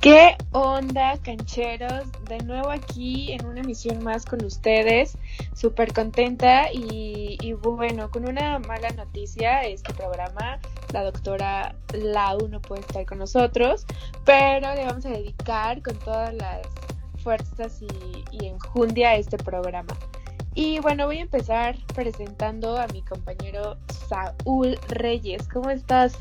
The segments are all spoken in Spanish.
¿Qué onda, cancheros? De nuevo aquí en una emisión más con ustedes. Súper contenta y, bueno, con una mala noticia, este programa, la doctora Lau no puede estar con nosotros, pero le vamos a dedicar con todas las fuerzas y, y enjundia a este programa. Y bueno, voy a empezar presentando a mi compañero Saúl Reyes. ¿Cómo estás?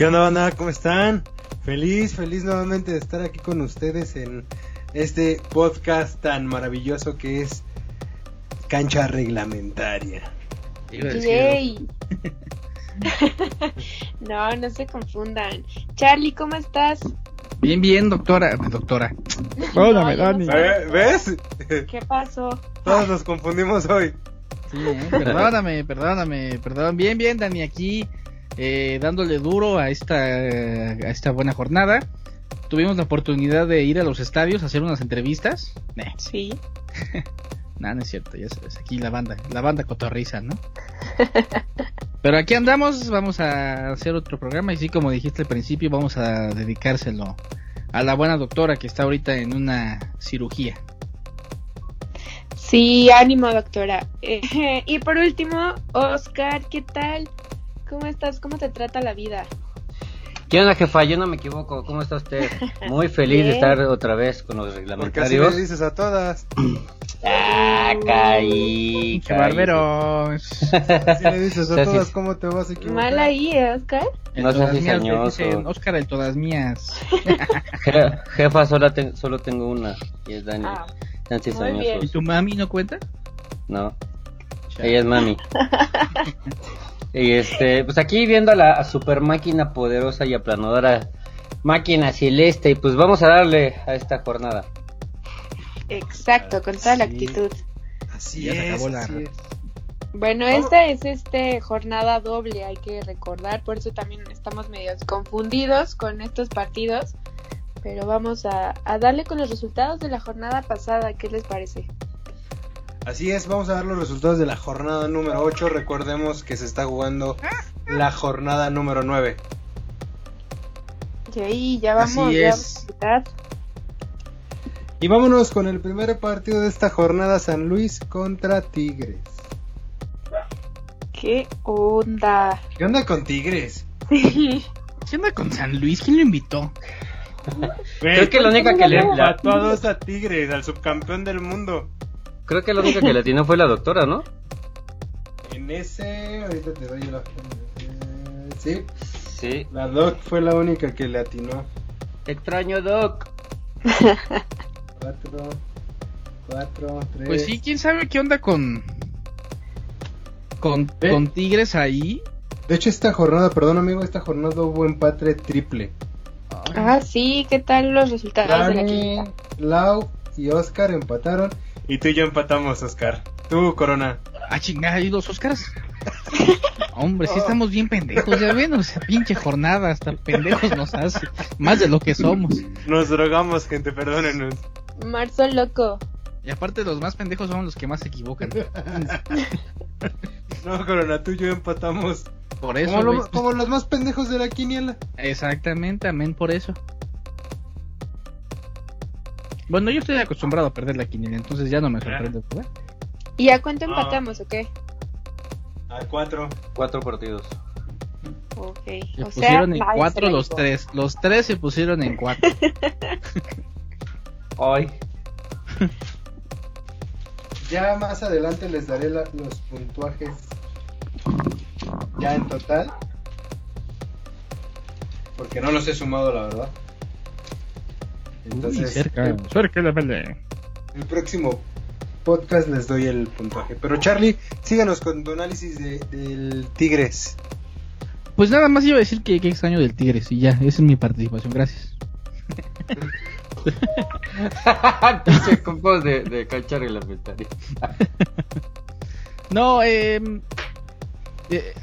¿Qué onda, banda? ¿Cómo están? Feliz, feliz nuevamente de estar aquí con ustedes en este podcast tan maravilloso que es Cancha Reglamentaria. Yay. no, no se confundan. Charlie, ¿cómo estás? Bien, bien, doctora. Doctora. Hola, Dani. ¿Ves? ¿Qué pasó? Todos nos confundimos hoy. Sí, ¿eh? perdóname, perdóname, perdón. Bien, bien, Dani, aquí eh, dándole duro a esta, a esta buena jornada. Tuvimos la oportunidad de ir a los estadios a hacer unas entrevistas. Sí. no, no es cierto, ya sabes, aquí la banda, la banda cotorriza, ¿no? Pero aquí andamos, vamos a hacer otro programa y sí, como dijiste al principio, vamos a dedicárselo a la buena doctora que está ahorita en una cirugía. Sí, ánimo doctora. y por último, Oscar, ¿qué tal? ¿Cómo estás? ¿Cómo te trata la vida? ¿Qué onda, jefa? Yo no me equivoco. ¿Cómo está usted? Muy feliz de estar otra vez con los reglamentarios. ¿Por qué así le dices a todas? Ah, caí, ¡Qué barberos! Si le dices a todas, ¿cómo te vas a equivocar? Mal ahí, ¿eh, Oscar? No seas cizañoso. Oscar, el todas mías. jefa, solo, solo tengo una. Y es Dani. Ah, Tan. ¿Y tu mami no cuenta? No. Ella es mami. Y este, pues aquí viendo a la super máquina poderosa y aplanadora máquina celeste, y pues vamos a darle a esta jornada. Exacto, con toda la actitud. Así Ya se es, acabó la- así es. Bueno, esta es este jornada doble, hay que recordar, por eso también estamos medio confundidos con estos partidos, pero vamos a, a darle con los resultados de la jornada pasada, ¿qué les parece? Así es, vamos a ver los resultados de la jornada número 8. Recordemos que se está jugando la jornada número 9. Y ahí ya vamos, Así ya es. vamos a empezar. Y vámonos con el primer partido de esta jornada, San Luis contra Tigres. ¿Qué onda? ¿Qué onda con Tigres? ¿Qué onda con San Luis? ¿Quién lo invitó? Creo que la única que le, la- a todos a Tigres, al subcampeón del mundo. Creo que la única que le atinó fue la doctora, ¿no? En ese, ahorita te doy la... eh, sí, Sí. la Doc fue la única que le atinó. Extraño Doc. Cuatro, cuatro, tres. Pues sí, quién sabe qué onda con. Con, ¿Eh? con Tigres ahí. De hecho, esta jornada, perdón amigo, esta jornada hubo empate triple. Ah, sí, ¿qué tal los resultados de la? Lau y Oscar empataron. Y tú y yo empatamos, Oscar. Tú, Corona. Ah, chingada, hay dos Oscars. Hombre, sí estamos bien pendejos, ya ven, o sea, pinche jornada, hasta pendejos nos hace. Más de lo que somos. Nos drogamos, gente, perdónenos. Marzo loco. Y aparte, los más pendejos son los que más se equivocan. No, Corona, tú y yo empatamos. Por eso, como, lo- como los más pendejos de la quiniela. Exactamente, amén por eso. Bueno, yo estoy acostumbrado a perder la quiniela, entonces ya no me sorprende, ¿verdad? ¿Y a cuánto Ah. empatamos o qué? A cuatro. Cuatro partidos. Ok. Se o sea, pusieron en nadie cuatro los tres. Los tres se pusieron en cuatro. Ay. Ya más adelante les daré la- los puntuajes. Ya en total. Porque no los he sumado, la verdad. Uy, Entonces, cerca, el, cerca la pelea. el próximo podcast les doy el puntaje. Pero Charlie, síganos con tu análisis de- del Tigres. Pues nada más iba a decir que, que extraño del Tigres y ya, esa es mi participación, gracias. Pinche compas de, de cancha reglamentaria. No, eh, eh,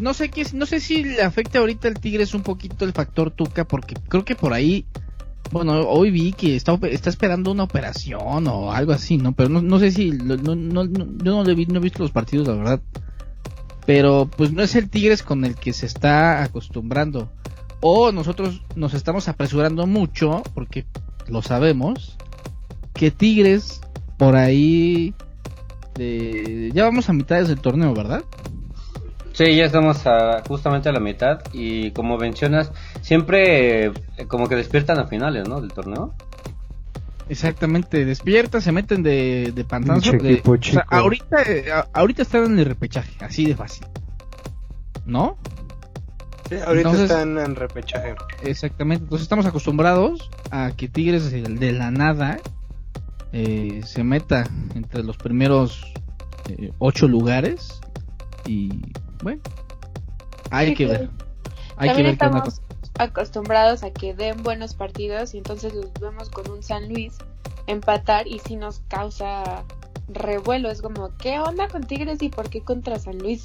no sé qué, no sé si le afecta ahorita al Tigres un poquito el factor Tuca, porque creo que por ahí, bueno, hoy vi que está, está esperando una operación o algo así, ¿no? Pero no, no sé si, lo- no, no, yo no, le vi, no he visto los partidos, la verdad. Pero pues no es el Tigres con el que se está acostumbrando. O nosotros nos estamos apresurando mucho, porque lo sabemos, que Tigres por ahí... Ya vamos a mitades del torneo, ¿verdad? Sí, ya estamos a, justamente a la mitad y como mencionas, siempre eh, como que despiertan a finales, ¿no? Del torneo. Exactamente, despiertan, se meten de, de pantazo. De- o sea, ahorita, eh, a- ahorita están en el repechaje, así de fácil. ¿No? Sí, ahorita Entonces- están en repechaje. Exactamente, entonces estamos acostumbrados a que Tigres de, de la nada eh, se meta entre los primeros eh, ocho lugares y bueno, hay Sí, que ver. Hay que También ver estamos acostumbrados a que den buenos partidos y entonces los vemos con un San Luis empatar y sí nos causa revuelo. Es como, ¿qué onda con Tigres y por qué contra San Luis?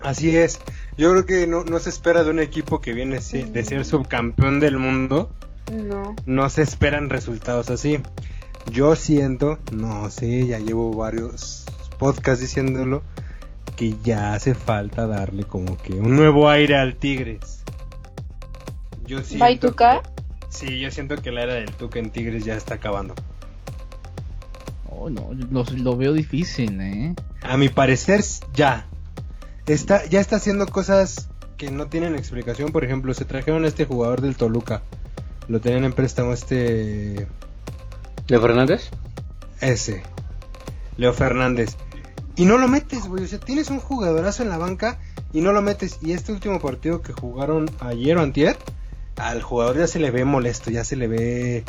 Así es. Yo creo que no, no se espera de un equipo que viene de ser subcampeón del mundo. No. No se esperan resultados así. Yo siento, no sé, ya llevo varios podcasts diciéndolo, que ya hace falta darle como que un nuevo aire al Tigres. Yo siento que- Sí, yo siento que la era del Tuca en Tigres ya está acabando. Oh, no, lo, lo veo difícil, ¿eh? A mi parecer, ya. Está, ya está haciendo cosas que no tienen explicación. Por ejemplo, se trajeron a este jugador del Toluca. Lo tenían en préstamo este... ¿De Fernández? Ese. Leo Fernández. Y no lo metes, güey. O sea, tienes un jugadorazo en la banca y no lo metes. Y este último partido que jugaron ayer o antier, al jugador ya se le ve molesto, ya se le ve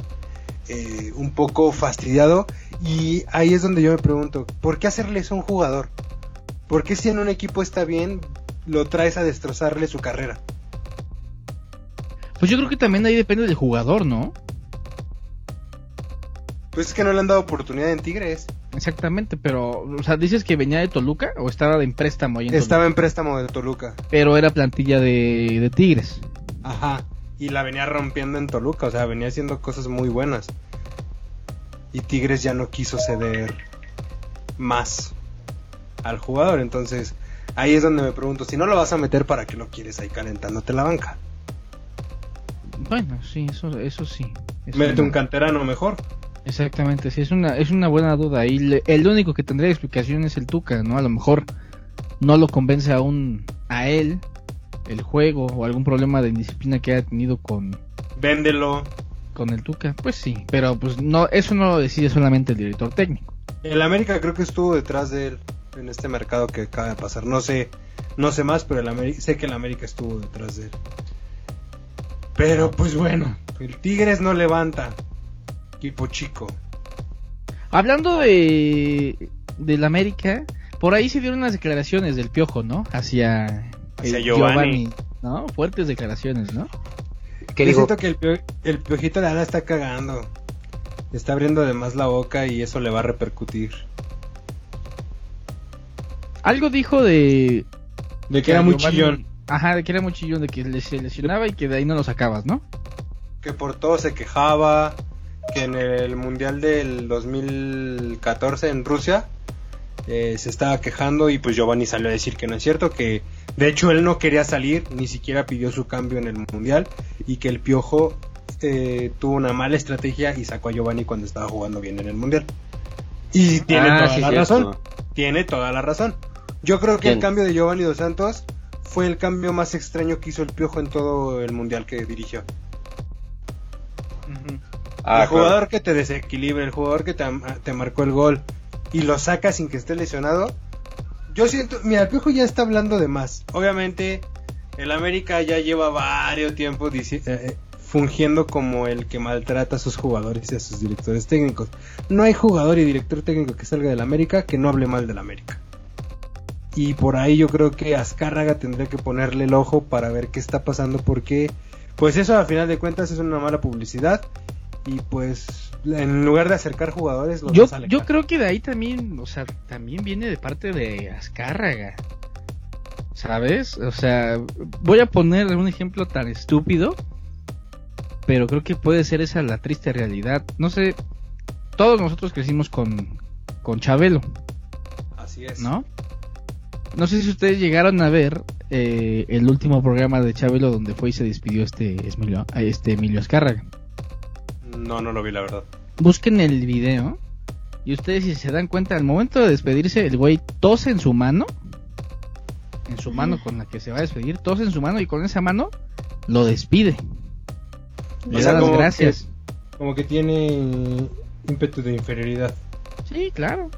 eh, un poco fastidiado. Y ahí es donde yo me pregunto, ¿por qué hacerle eso a un jugador? ¿Por qué si en un equipo está bien, lo traes a destrozarle su carrera? Pues yo creo que también ahí depende del jugador, ¿no? Pues es que no le han dado oportunidad en Tigres. Exactamente, pero, o sea, dices que venía de Toluca o estaba de préstamo ahí en Estaba Toluca? en préstamo de Toluca. Pero era plantilla de, de Tigres. Ajá. Y la venía rompiendo en Toluca, o sea, venía haciendo cosas muy buenas. Y Tigres ya no quiso ceder más al jugador, entonces ahí es donde me pregunto, si no lo vas a meter, ¿para qué lo quieres ahí calentándote la banca? Bueno, sí, eso, eso sí. Es Mete un canterano mejor. Exactamente, sí, es una, es una buena duda. Y le- el único que tendría explicación es el Tuca, ¿no? A lo mejor no lo convence aún a él el juego o algún problema de indisciplina que haya tenido con, Véndelo. con el Tuca. Pues sí, pero pues no, eso no lo decide solamente el director técnico. El América creo que estuvo detrás de él en este mercado que acaba de pasar. No sé, no sé más, pero el Ameri- sé que el América estuvo detrás de él. Pero pues bueno, el Tigres no levanta. Equipo chico. Hablando de del América, por ahí se dieron unas declaraciones del Piojo, ¿no? Hacia, Hacia el Giovanni. ¿no? Fuertes declaraciones, ¿no? ¿Qué Yo digo? siento que el, pio- el piojito la está cagando. Está abriendo de más la boca y eso le va a repercutir. Algo dijo de De que era muy Giovanni- chillón. Ajá, de que era muy chillón, de que le- se lesionaba y que de ahí no lo sacabas, ¿no? Que por todo se quejaba. Que en el mundial del 2014 en Rusia eh, se estaba quejando. Y pues Giovanni salió a decir que no es cierto. Que de hecho él no quería salir. Ni siquiera pidió su cambio en el mundial. Y que el piojo eh, tuvo una mala estrategia y sacó a Giovanni cuando estaba jugando bien en el mundial. Y tiene Ah, toda sí, la cierto. razón. Tiene toda la razón. Yo creo que ¿Quién? el cambio de Giovanni Dos Santos fue el cambio más extraño que hizo el Piojo en todo el mundial que dirigió. Ah, el jugador que te desequilibra, el jugador que te, marcó el gol y lo saca sin que esté lesionado. Yo siento, mira, el Piojo ya está hablando de más. Obviamente, el América ya lleva varios tiempos dici- eh, eh, fungiendo como el que maltrata a sus jugadores y a sus directores técnicos. No hay jugador y director técnico que salga del América que no hable mal del América. Y por ahí yo creo que Azcárraga tendría que ponerle el ojo para ver qué está pasando porque pues eso a final de cuentas es una mala publicidad y pues en lugar de acercar jugadores los Yo, yo creo que de ahí también, o sea, también viene de parte de Azcárraga. ¿Sabes? O sea, voy a poner un ejemplo tan estúpido, pero creo que puede ser esa la triste realidad. No sé, todos nosotros crecimos con, con Chabelo, Así es. ¿no? No sé si ustedes llegaron a ver eh, el último programa de Chabelo donde fue y se despidió este Emilio, este Emilio Azcárraga. No, no lo vi, la verdad. Busquen el video y ustedes si se dan cuenta, al momento de despedirse, el güey tose en su mano, en su mano con la que se va a despedir, tose en su mano y con esa mano lo despide. Le O da las gracias. Como que tiene ímpetu de inferioridad. Sí, claro.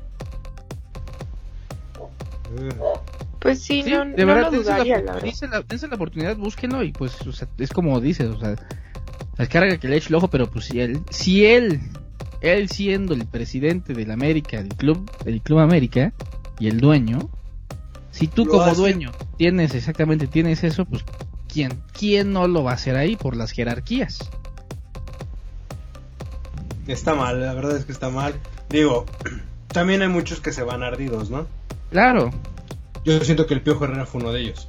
Pues sí, Sí, no, de no verdad, lo dense la, dudaría, la verdad. dense la- dense la oportunidad, búsquenlo y pues, o sea, es como dices, o sea, la carga que le eche el ojo, pero pues si él, si él, él siendo el presidente del América, del club, del Club América y el dueño, si tú como hace. dueño tienes exactamente, tienes eso, pues ¿quién, quién no lo va a hacer ahí por las jerarquías? Está mal, la verdad es que está mal. Digo, también hay muchos que se van ardidos, ¿no? Claro, Yo siento que el Piojo Herrera fue uno de ellos.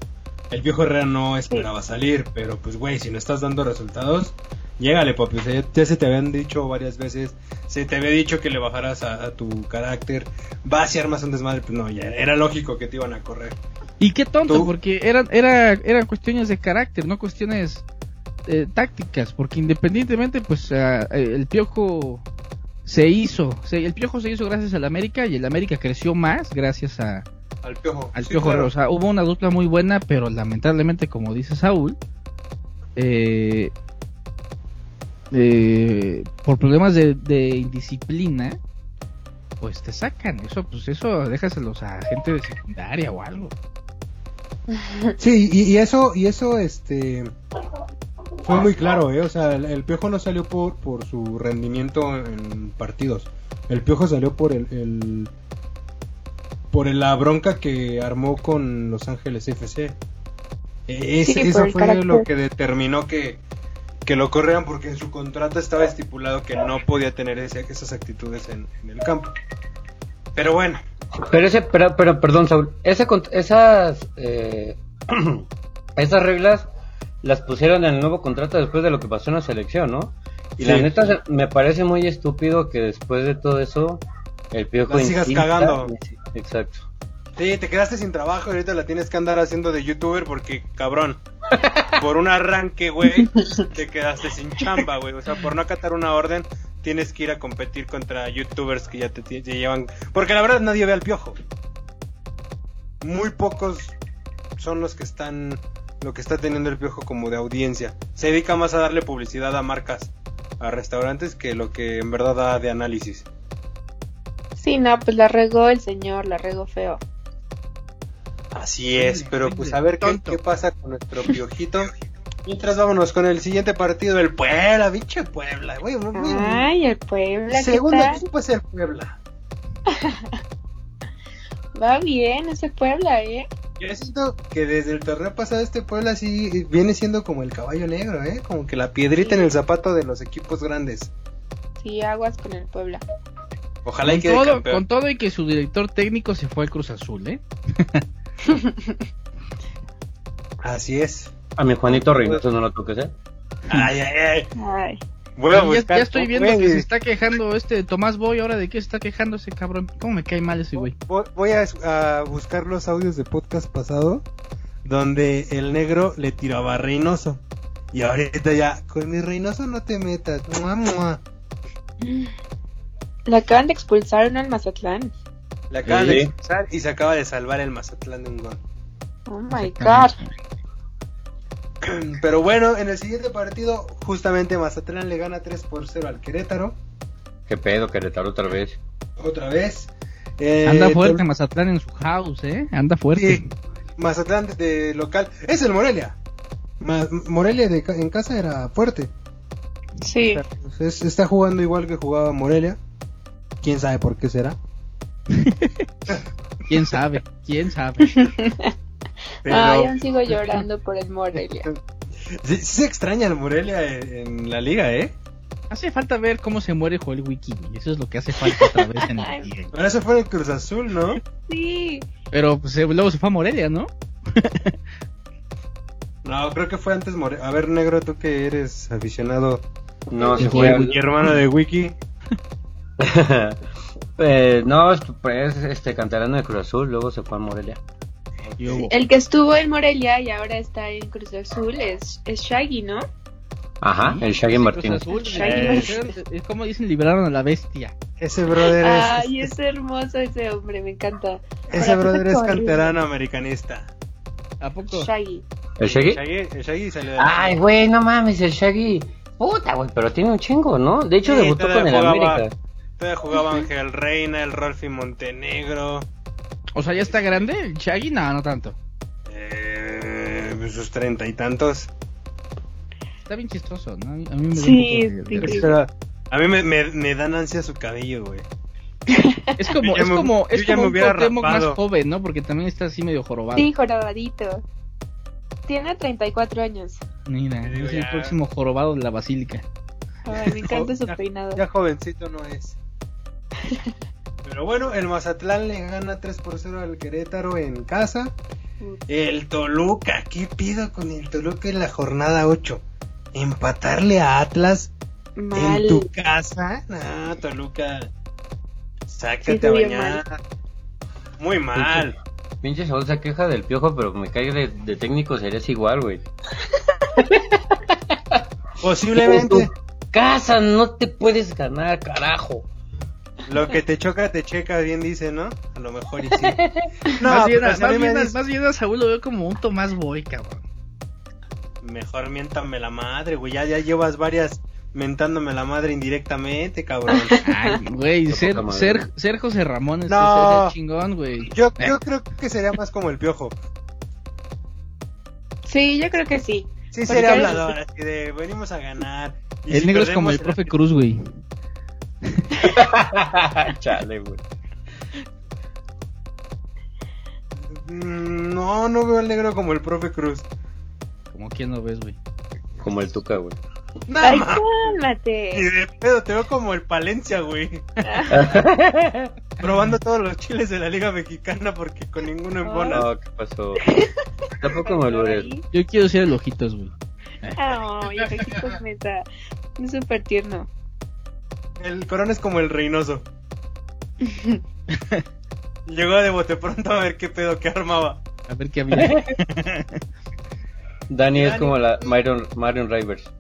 El Piojo Herrera no esperaba salir, pero pues güey, si no estás dando resultados, llégale papi. O sea, ya, se te habían dicho varias veces, se te había dicho que le bajaras a, a tu carácter, vas y armas un desmadre, pues no, ya era lógico que te iban a correr. Y qué tonto, Tú- porque eran, era, eran cuestiones de carácter, no cuestiones eh, tácticas, porque independientemente, pues eh, el piojo se hizo, se- el piojo se hizo gracias al América y el América creció más gracias a, Al Piojo. al Sí, piojo. claro. O sea, hubo una dupla muy buena, pero lamentablemente, como dice Saúl, eh, eh, por problemas de, de indisciplina, pues te sacan. Eso, pues eso, déjaselos a gente de secundaria o algo. Sí, y, y eso, y eso, este, fue muy claro, ¿eh? O sea, el, el Piojo no salió por, por su rendimiento en partidos. El Piojo salió por el, el- por la bronca que armó con Los Ángeles FC. E- Sí, eso fue carácter. lo que determinó que, que lo corrieran porque en su contrato estaba estipulado que no podía tener ese- esas actitudes en, en el campo. Pero bueno, Pero ese, pero, pero perdón, Saúl, ese esas, eh, esas reglas las pusieron en el nuevo contrato después de lo que pasó en la selección, ¿no? Y la Sí. neta se- me parece muy estúpido que después de todo eso el piojo La sigas cagando. Exacto. Sí, te quedaste sin trabajo y ahorita la tienes que andar haciendo de youtuber porque, cabrón, por un arranque, güey, te quedaste sin chamba, güey. O sea, por no acatar una orden, tienes que ir a competir contra youtubers que ya te, te llevan... Porque la verdad nadie ve al piojo. Muy pocos son los que están... Lo que está teniendo el piojo como de audiencia. Se dedica más a darle publicidad a marcas, a restaurantes, que lo que en verdad da de análisis. Sí, no, pues la regó el señor, la regó feo. Así es, pero pues a ver qué, qué pasa con nuestro piojito. Mientras vámonos con el siguiente partido del Puebla, pinche Puebla, güey. Ay, el Puebla, ¿qué Segundo tal? equipo es el Puebla. Va bien ese Puebla, ¿eh? Yo siento que desde el torneo pasado este Puebla sí viene siendo como el caballo negro, ¿eh? Como que la piedrita en el zapato de los equipos grandes. Sí, aguas con el Puebla. Ojalá y Con quede todo, campeón. con todo y que su director técnico se fue al Cruz Azul, ¿eh? Así es. A mi Juanito Reynoso no lo toques, ¿eh? Ay, ay, ay. Ay, Voy a ya, buscar, ya estoy viendo que se está quejando este Tomás Boy. Ahora de qué se está quejando ese cabrón. ¿Cómo me cae mal ese güey? Voy- a, a buscar los audios de podcast pasado donde el negro le tiraba a Reynoso. Y ahorita ya, con mi Reynoso no te metas. Mua, le acaban de expulsar al Mazatlán. Le acaban Sí. de expulsar y se acaba de salvar el Mazatlán de un gol. Oh my god. Pero bueno, en el siguiente partido, justamente Mazatlán le gana 3 por 0 al Querétaro. Qué pedo, Querétaro otra vez. Otra vez. Eh, Anda fuerte Tol- Mazatlán en su house, ¿eh? Anda fuerte. Sí, Mazatlán de, local. Es el Morelia. Ma- Morelia de ca- en casa era fuerte. Sí. Es- está jugando igual que jugaba Morelia. Quién sabe por qué será. ¿Quién sabe? ¿Quién sabe? Pero Ay, aún sigo llorando por el Morelia. sí, sí se extraña el Morelia en, en la liga, ¿eh? Hace falta ver cómo se muere Joel Wiki. güey. Eso es lo que hace falta otra vez en la liga. Ahora se fue en el Cruz Azul, ¿no? Sí. Pero pues, eh, luego se fue a Morelia, ¿no? No, creo que fue antes Morelia. A ver, negro, tú que eres aficionado No, se fue y hermano de Wiki. Eh, no, es- pues este canterano de Cruz Azul, luego se fue a Morelia. El que estuvo en Morelia y ahora está en Cruz Azul es, es Shaggy, ¿no? Ajá, el Shaggy Martínez. Azul, Shaggy Martínez. es como dicen, liberaron a la bestia. Ese brother es, Ay, es hermoso ese hombre, me encanta. ese brother es canterano americanista. ¿A poco? Shaggy. ¿El Shaggy? Shaggy, el Shaggy salió de Ay, güey, no mames, el Shaggy. Puta, güey, pero tiene un chingo, ¿no? De hecho, Sí, debutó con el. América. Todavía jugaba Ángel Reina, el Rolfi Montenegro. O sea, ¿ya está grande el Shaggy? No, no tanto. Eh, sus treinta y tantos. Está bien chistoso, ¿no? A mí, me da Sí, un poco de-. Pero a mí me, me, me dan ansia su cabello, güey. Es como, es me- como, es como un Cuauhtémoc más joven, ¿no? Porque también está así medio jorobado. Sí, jorobadito. Tiene 34 años. Mira, es el ya. próximo jorobado de la basílica. Ay, me encanta su peinado. Ya jovencito no es. Pero bueno, el Mazatlán le gana 3 por 0 al Querétaro en casa. El Toluca, ¿qué pido con el Toluca en la jornada 8? ¿Empatarle a Atlas Mal. en tu casa? No, Toluca, sácate Sí, a bañar. Muy mal. Pinche Saúl se queja del piojo, pero me cae de, de técnico serías igual, güey. Posiblemente En tu casa no te puedes ganar, carajo. Lo que te choca te checa, bien dice, ¿no? A lo mejor y sí. más, bien, pues, a más mí me bien dice- más bien a Saúl lo veo como un Tomás Boy, cabrón. Mejor miéntame la madre, güey. Ya, ya llevas varias mentándome la madre indirectamente, cabrón. Ay, güey, ser, ser, ser José Ramón es, No. chingón, güey. Yo, yo creo que sería más como el piojo. Sí, yo creo que sí. Sí, sería hablador, así de venimos a ganar. Y El si negro es como el profe Cruz, güey. Chale, güey. Mm, No, no veo al negro como el profe Cruz. Como quien no ves, güey. Como el Tuca, güey. No, Ay, ma- cálmate. de pedo, te veo como el Palencia, güey. Probando todos los chiles de la Liga Mexicana porque con ninguno embona. No, ¿qué pasó? Tampoco me. Ay, Yo quiero ser el ojitos, güey. Ay, ojitos meta. Es súper tierno. El corona es como el Reynoso. Llegó de bote pronto a ver qué pedo que armaba. A ver qué había. Dani es como la Marion, Marion Rivers.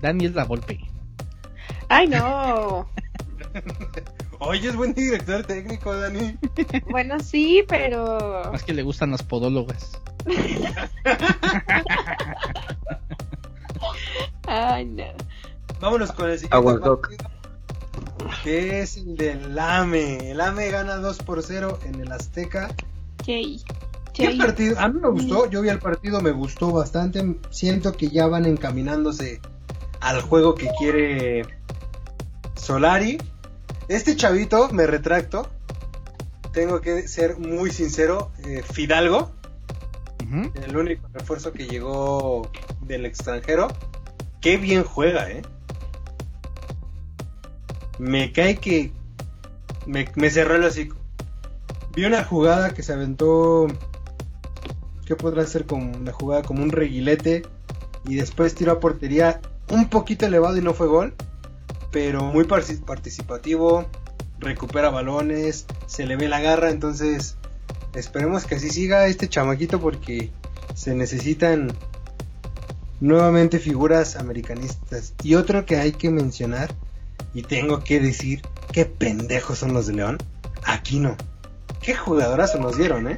Dani es la golpe. Ay, no. Oye, es buen director técnico, Dani. Bueno, sí, pero. Más que le gustan las podólogas. Ay, no. Vámonos con el siguiente partido, que es el del AME. El AME gana 2 por 0 en el Azteca. Jay. ¿Qué partido? A mí me gustó, yo vi el partido, me gustó bastante. Siento que ya van encaminándose al juego que quiere Solari. Este chavito, me retracto, tengo que ser muy sincero, eh, Fidalgo, el único refuerzo que llegó del extranjero, qué bien juega, eh. Me cae que me, cerró el hocico. Vi una jugada que se aventó. ¿Qué podrá ser como una jugada como un reguilete? Y después tiró a portería un poquito elevado y no fue gol. Pero muy participativo. Recupera balones. Se le ve la garra. Entonces, esperemos que así siga este chamaquito porque se necesitan nuevamente figuras americanistas. Y otro que hay que mencionar, y tengo que decir, qué pendejos son los de León. Aquí no. Qué jugadorazo nos dieron, ¿eh?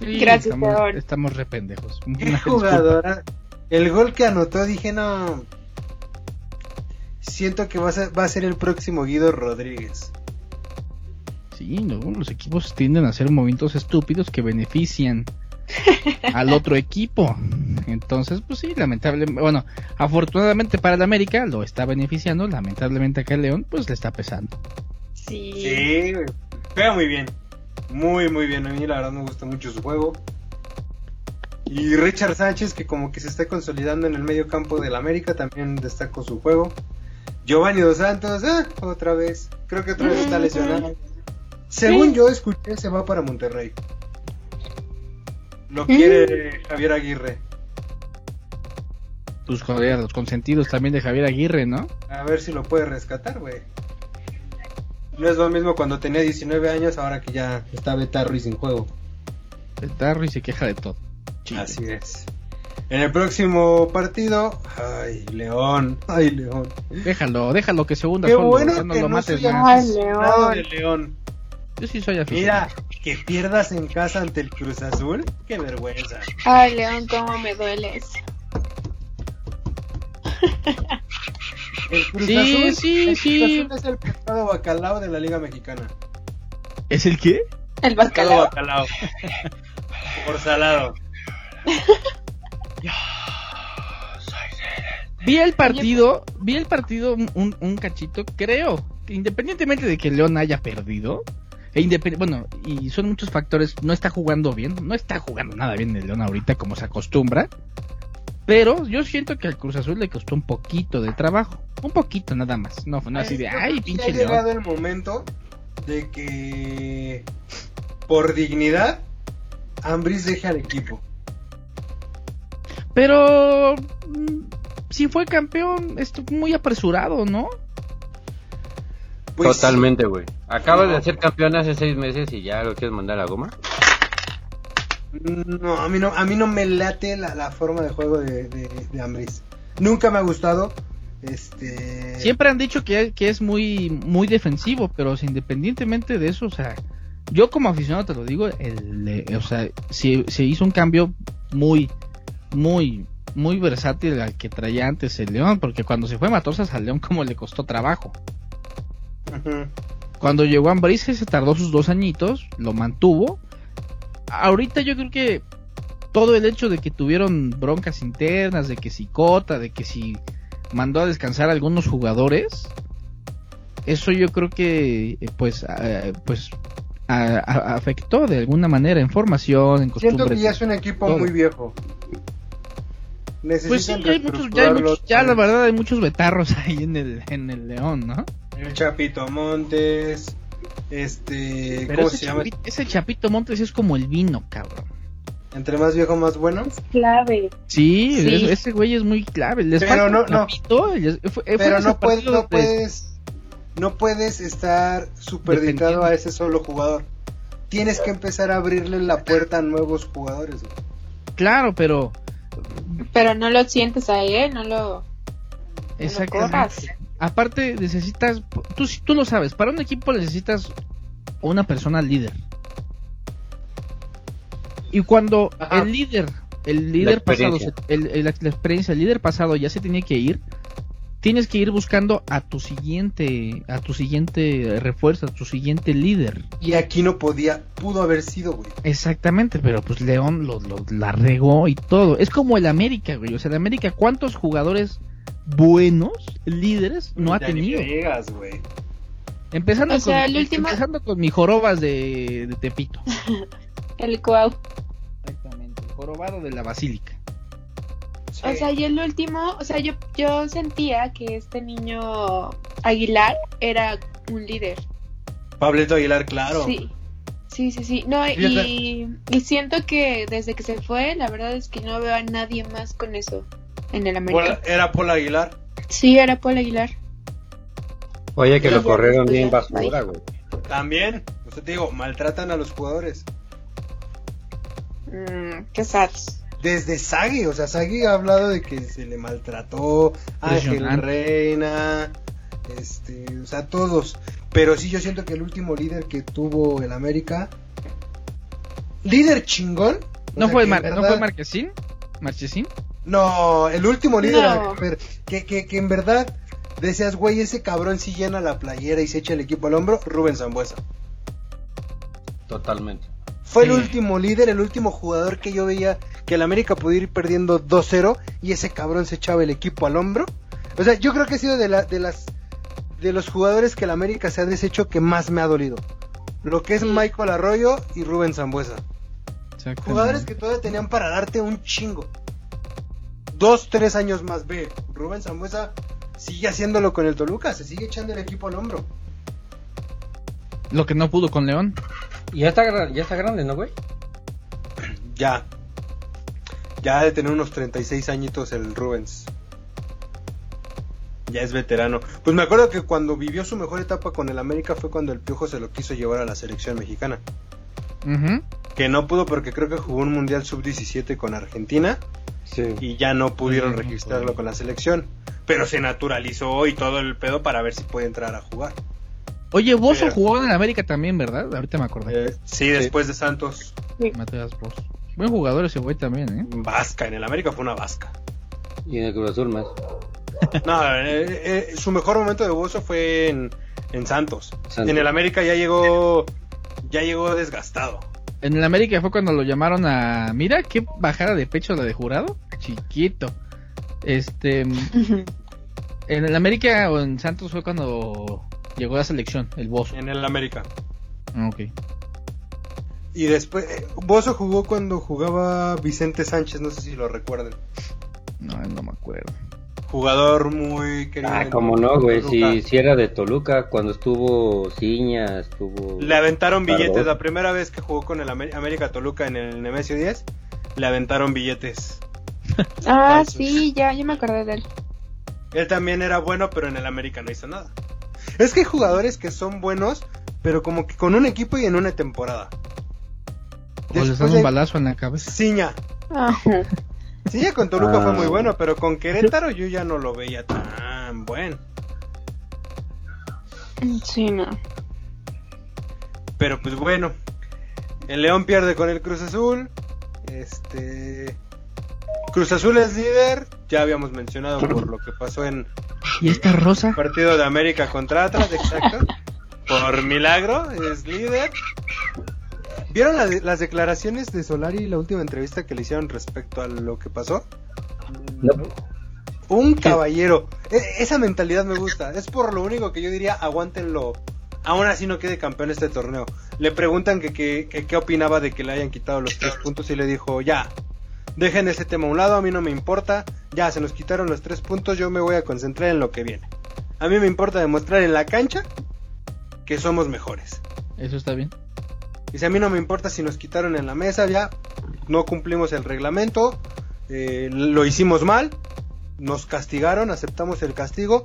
Sí, Gracias, estamos, Saúl. estamos re pendejos. Una Qué disculpa. jugadora. El gol que anotó, dije, no. Siento que va a ser, va a ser el próximo Guido Rodríguez. Sí, no, los equipos tienden a hacer movimientos estúpidos que benefician al otro equipo. Entonces, pues sí, lamentablemente, bueno, afortunadamente para el América lo está beneficiando, lamentablemente acá el León pues le está pesando. Sí. Sí. Juega muy bien. Muy, muy bien. A mí la verdad me gusta mucho su juego. Y Richard Sánchez, que como que se está consolidando en el medio campo del América, también destaco su juego. Giovanni Dos Santos, ah, otra vez. Creo que otra vez está lesionado. Según yo escuché, se va para Monterrey. Lo quiere Javier Aguirre. Pues joder, los consentidos también de Javier Aguirre, ¿no? A ver si lo puede rescatar, güey. No es lo mismo cuando tenía 19 años, ahora que ya está Beta Ruiz en juego. el tarro y se queja de todo. Chile. Así es. En el próximo partido, ay, León, ay, León. Déjalo, déjalo que se hunda Qué solo, bueno ya no que lo no mates soy más. Ay, León. aficionado de León. Yo sí soy aficionado. Mira, que pierdas en casa ante el Cruz Azul, qué vergüenza. Ay, León, cómo me dueles. El Cruz Sí, Azul, sí, el sí. Cruz Azul es el pescado bacalao de la Liga Mexicana. ¿Es el qué? El Pescado bacalao. bacalao. Por salado. Vi el partido, vi el partido un, un- un cachito, creo, que independientemente de que León haya perdido, e bueno, y son muchos factores, no está jugando bien, no está jugando nada bien el León ahorita como se acostumbra, pero yo siento que al Cruz Azul le costó un poquito de trabajo, un poquito nada más, no, no así de, ay, pinche Ha llegado León. el momento de que, por dignidad, Ambris deje al equipo. Pero mm, si fue campeón, esto muy apresurado, ¿no? Pues, Totalmente, güey. Acabas No. de ser campeón hace seis meses y ya lo quieres mandar a la goma. No, a mí no, a mí no me late la, la forma de juego de, de, de Ambris. Nunca me ha gustado. Este. Siempre han dicho que, que es muy, muy defensivo, pero o sea, independientemente de eso, o sea, yo como aficionado te lo digo, el, o sea, se, se hizo un cambio muy, muy, muy versátil al que traía antes el León, porque cuando se fue Matosas al León como le costó trabajo. Cuando llegó Ambris se tardó sus dos añitos, lo mantuvo. Ahorita yo creo que todo el hecho de que tuvieron broncas internas, de que si Cota, de que si mandó a descansar a algunos jugadores, eso yo creo que pues eh, pues a- a- afectó de alguna manera en formación, en Siento costumbres. que ya es un equipo todo. muy viejo. Necesitan Pues sí, ya hay muchos, ya, hay muchos- ya la verdad hay muchos betarros ahí en el, en el León, ¿no? El Chapito Montes. Este. Pero ¿Cómo ese, se llama? Chapito, ese Chapito Montes es como el vino, cabrón. Entre más viejo, más bueno. Es clave. Sí, Sí. es- ese güey es muy clave. Les Pero no, no. Chapito, les- fue- fue Pero no puedes, no de- puedes. No puedes estar superditado a ese solo jugador. Tienes que empezar a abrirle la puerta a nuevos jugadores. güey. Claro, pero Pero no lo sientes a él, no lo. No lo exactamente. Aparte necesitas, tú, tú lo sabes, para un equipo necesitas una persona líder. Y cuando Ajá. el líder, el líder pasado, experiencia. se- el- el- la, la experiencia, el líder pasado ya se tenía que ir, tienes que ir buscando a tu siguiente, a tu siguiente refuerzo, a tu siguiente líder. Y aquí no podía, pudo haber sido, güey. Exactamente, pero pues León lo, lo- la regó y todo. Es como el América, güey. O sea, el América, ¿cuántos jugadores buenos, líderes, no ha tenido? Empezando, O sea, con, el último- empezando con mi jorobas de, de Tepito. El Cuau. Exactamente, el jorobado de la Basílica. Sí. O sea, y el último, o sea, yo, yo sentía que este niño Aguilar era un líder. Pablito Aguilar, claro. Sí. Sí, sí, sí. No, y, y siento que desde que se fue, la verdad es que no veo a nadie más con eso en el América. Paul- era Paul Aguilar. Sí, era Paul Aguilar. Oye, que lo corrieron después bien basura, güey. También. O sea, te digo, maltratan a los jugadores. Mm, qué sad. Desde Sagi, o sea, Sagi ha hablado de que se le maltrató, Ángel. Reina, este, o sea, todos. Pero sí, yo siento que el último líder que tuvo el América, líder chingón. o ¿No sea, fue, Mar- ¿No fue Marquesín? ¿Marchesín? No, el último líder, No. Que, que, que en verdad decías, güey, ese cabrón sí llena la playera y se echa el equipo al hombro, Rubén Zambuesa. Totalmente. Fue el último líder, el último jugador que yo veía que el América podía ir perdiendo 2-0 y ese cabrón se echaba el equipo al hombro. O sea, yo creo que ha sido de, la, de las de los jugadores que el América se ha deshecho que más me ha dolido. Lo que es Sí. Michael Arroyo y Rubén Zambuesa. Jugadores que todavía tenían para darte un chingo. Dos, tres años más. Ve, Rubén Zambuesa sigue haciéndolo con el Toluca, se sigue echando el equipo al hombro. Lo que no pudo con León. Y ya está, ya está grande, ¿no, güey? Ya. Ya ha de tener unos 36 añitos el Rubens. Ya es veterano. Pues me acuerdo que cuando vivió su mejor etapa con el América fue cuando el Piojo se lo quiso llevar a la selección mexicana. Que no pudo porque creo que jugó un Mundial Sub-17 con Argentina Sí. y ya no pudieron Sí, registrarlo con la selección. Pero se naturalizó y todo el pedo para ver si puede entrar a jugar. Oye, Bozo Pero- jugó en América también, ¿verdad? Ahorita me acordé. Eh, sí, después de Santos, Mateas Bozo. Buen jugador ese güey también, ¿eh? Vasca, en el América fue una Vasca. Y en el Cruz Azul más. No, eh, eh, su mejor momento de Bozo fue en, en Santos. Santos. En el América ya llegó ya llegó desgastado. En el América fue cuando lo llamaron a. Mira qué bajada de pecho la de jurado. Chiquito. Este. En el América o en Santos fue cuando llegó a la selección, el Bozo. En el América. Ah, Ok. Y después, Bozo jugó cuando jugaba Vicente Sánchez, no sé si lo recuerdan. No, no me acuerdo. Jugador muy querido. Ah, como no, güey. Si, si era de Toluca, cuando estuvo Ciña, estuvo. Le aventaron billetes la primera vez que jugó con el Amer- América Toluca en el Nemesio 10. Le aventaron billetes. Ah, sí, ya, ya me acordé de él. Él también era bueno, pero en el América no hizo nada. Es que hay jugadores que son buenos, pero como que con un equipo y en una temporada. O les dan un balazo en la cabeza. Ciña. Ah, Ciña con Toluca Ah. fue muy bueno, pero con Querétaro yo ya no lo veía tan bueno. sí, no. Pero pues bueno, el León pierde con el Cruz Azul. Este Cruz Azul es líder, ya habíamos mencionado por lo que pasó en ¿Y esta rosa? el partido de América contra Atlas, exacto. Por milagro es líder. ¿Vieron la de- las declaraciones de Solari y la última entrevista que le hicieron respecto a lo que pasó? No. Un caballero. E- esa mentalidad me gusta. Es por lo único que yo diría, aguántenlo. Aún así no quede campeón este torneo. Le preguntan que que- que qué opinaba de que le hayan quitado los tres puntos y le dijo, ya, dejen ese tema a un lado, a mí no me importa. Ya, se nos quitaron los tres puntos, yo me voy a concentrar en lo que viene. A mí me importa demostrar en la cancha que somos mejores. Eso está bien. Dice, a mí no me importa si nos quitaron en la mesa, ya no cumplimos el reglamento, eh, lo hicimos mal, nos castigaron, aceptamos el castigo,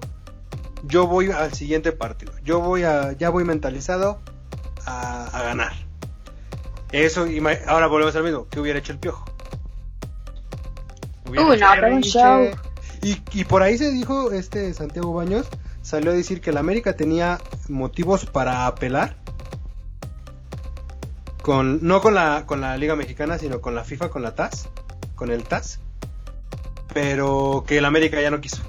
yo voy al siguiente partido, yo voy a, ya voy mentalizado a, a ganar. Eso, ima- ahora volvemos al mismo, ¿qué hubiera hecho el piojo? No, pero un show. Y, y por ahí se dijo, este Santiago Baños salió a decir que el América tenía motivos para apelar con no con la con la Liga Mexicana, sino con la FIFA, con la TAS, con el TAS, pero que el América ya no quiso.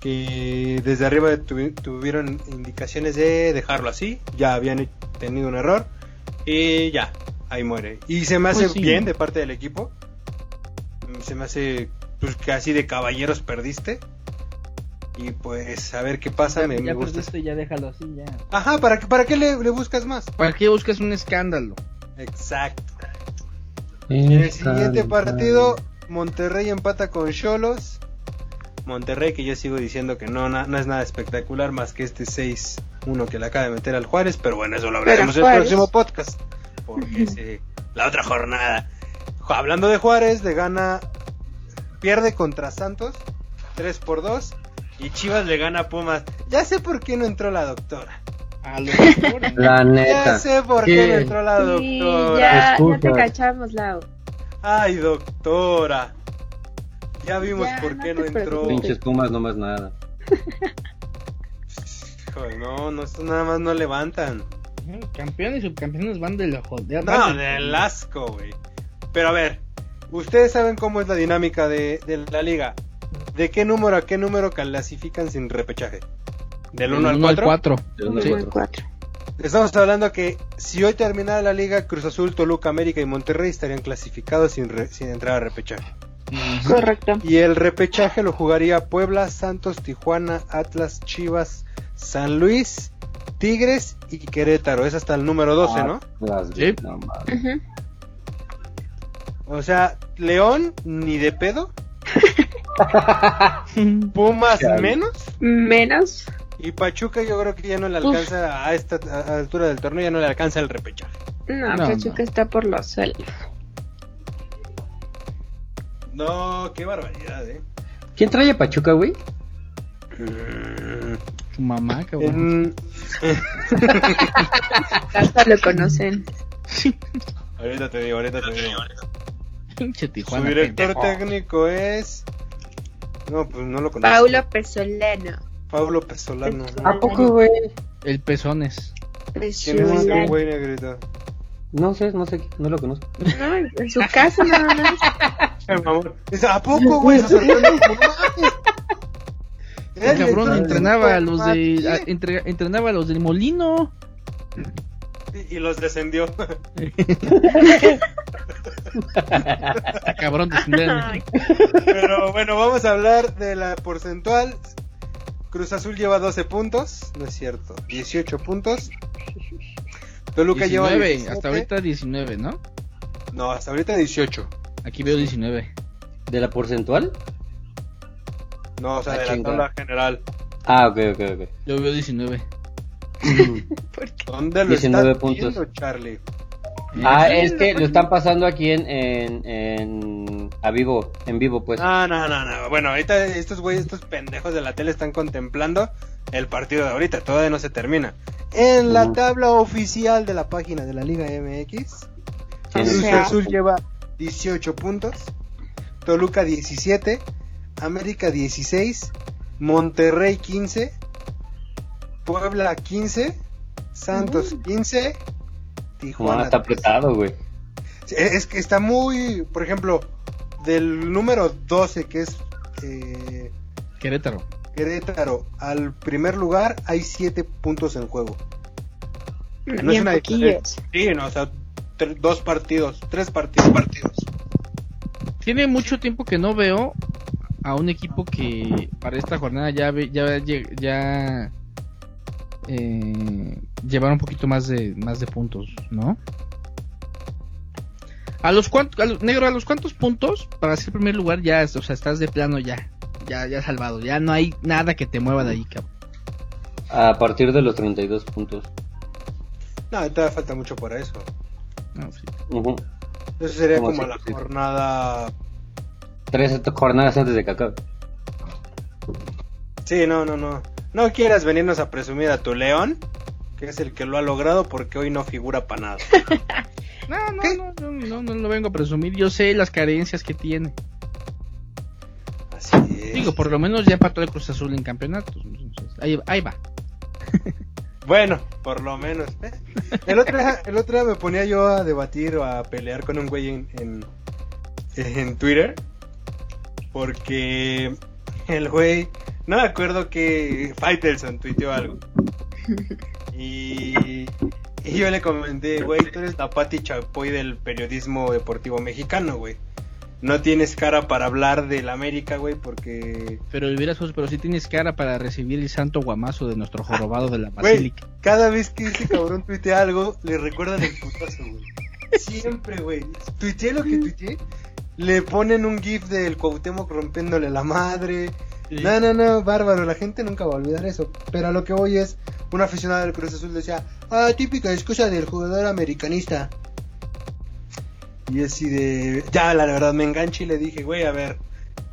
Que desde arriba tuvi- tuvieron indicaciones de dejarlo así, ya habían tenido un error y ya, ahí muere. Y se me hace Pues sí. bien de parte del equipo. Se me hace pues que así de caballeros perdiste. Y pues a ver qué pasa, me, me gusta. ya déjalo así, ya. Ajá, ¿para, qué- para qué le, le buscas más? ¿Para qué buscas un escándalo? Exacto. En el siguiente partido, Monterrey empata con Cholos. Monterrey, que yo sigo diciendo que no, na- no es nada espectacular más que este 6-1 que le acaba de meter al Juárez, pero bueno, eso lo hablaremos en el próximo podcast. Porque es la otra jornada. Jo- Hablando de Juárez, le gana, pierde contra Santos 3 por 2 y Chivas le gana a Pumas. Ya sé por qué no entró la doctora. A lo mejor. La Ya neta. sé por Sí. qué no entró la Sí, doctora. ya, ya te cachamos, Lau. Ay, doctora. Ya vimos Ya, por no qué no entró. Pinches pumas, no más nada. Joder, no, no, estos nada más no levantan. Campeones y subcampeones van de ojo. De, No, del asco, güey. Pero a ver, ustedes saben cómo es la dinámica de, de la liga. ¿De qué número a qué número clasifican sin repechaje? ¿Del 1 al uno 4? 4. Del uno al Sí. cuatro. Cuatro. Estamos hablando que si hoy terminara la liga, Cruz Azul, Toluca, América y Monterrey estarían clasificados sin, re- sin entrar a repechaje. Correcto. Y el repechaje lo jugaría Puebla, Santos, Tijuana, Atlas, Chivas, San Luis, Tigres y Querétaro. Es hasta el número 12, ¿no? Las Sí. no. O sea, León ni de pedo, Pumas menos Menos. y Pachuca yo creo que ya no le Uf. alcanza a esta a- altura del torneo, ya no le alcanza el repechaje. No, No, Pachuca no. está por los suelos. No, qué barbaridad, eh. ¿Quién trae a Pachuca, güey? Mm, Su mamá, cabrón. en- Hasta lo conocen. Ahorita te digo, ahorita te digo. Pinche Su director pendejo. técnico es. No, pues no lo conozco. Paulo Pesolano. Paulo Pesolano. ¿A poco, güey? El Pezones. ¿Quién es ese güey negrito? No sé, no sé, no lo conozco. No, en su casa nada más. ¿A poco, güey? El cabrón entrenaba a los de, técnico, a- entre- entrenaba a los del Molino. Y los descendió. Está cabrón Pero bueno, vamos a hablar de la porcentual. Cruz Azul lleva 12 puntos, no es cierto, 18 puntos. Toluca lleva 19, 17. hasta ahorita 19, ¿no? No, hasta ahorita 18. Aquí veo 19. ¿De la porcentual? No, o sea, Ah, de la chinga. tabla general. Ah, ok, ok, ok. Yo veo 19. ¿Dónde lo 19 estás puntos. viendo, Charlie? Ah, Eh, es que lo están pasando aquí en, en, en a vivo, en vivo, pues. No, no, no, no. Bueno, ahorita estos güeyes, estos pendejos de la tele están contemplando el partido de ahorita, todavía no se termina. En la tabla oficial de la página de la Liga MX, Cruz Azul lleva 18 puntos, Toluca 17, América 16, Monterrey 15, Puebla 15, Santos 15, No, Tijuana. está 13. apretado, güey. Sí, Es que está muy, por ejemplo, del número 12 que es eh, Querétaro. Querétaro al primer lugar hay 7 puntos en juego. No es una. Sí, no, o sea, dos partidos, tres partidos, partidos. Tiene mucho tiempo que no veo a un equipo que para esta jornada ya ve- ya ya, ya eh, llevar un poquito más de más de puntos, ¿no? A los cuantos, a los- negro, a los cuantos puntos para ser primer lugar ya, o sea, estás de plano ya, ya, ya salvado, ya no hay nada que te mueva de ahí, cabrón. A partir de los 32 puntos. No, todavía falta mucho para eso. No, sí. Ujú. Eso sería Como la sí. jornada. Tres jornadas antes de que acabe. Sí, no, no, no. No quieras venirnos a presumir a tu león, que es el que lo ha logrado porque hoy no figura para nada. No, no, no, no, no, no lo vengo a presumir. Yo sé las carencias que tiene. Así es. Digo, por lo menos ya empató el Cruz Azul en campeonatos. entonces, ahí, ahí va. Bueno, por lo menos. ¿eh? El otro, día, el otro día me ponía yo a debatir o a pelear con un güey en, en, en Twitter. Porque el güey, no me acuerdo que Faitelson tuiteó algo. Y, y yo le comenté, güey, tú eres la Pati Chapoy del periodismo deportivo mexicano, güey. No tienes cara para hablar del América, güey, porque Pero hubieras, pero si tienes cara para recibir el santo guamazo de nuestro jorobado de la Güey, basílica. cada vez que ese cabrón tuitea algo, le recuerdan el putazo, güey. Siempre, güey. Tuiteé lo que tuiteé. Le ponen un gif del Cuauhtémoc rompiéndole la madre. Sí. No, no, no, bárbaro. La gente nunca va a olvidar eso. Pero a lo que voy es, un aficionado del Cruz Azul decía, ah, típica excusa del jugador americanista. Y así de, ya, la verdad, me enganché y le dije, güey, a ver,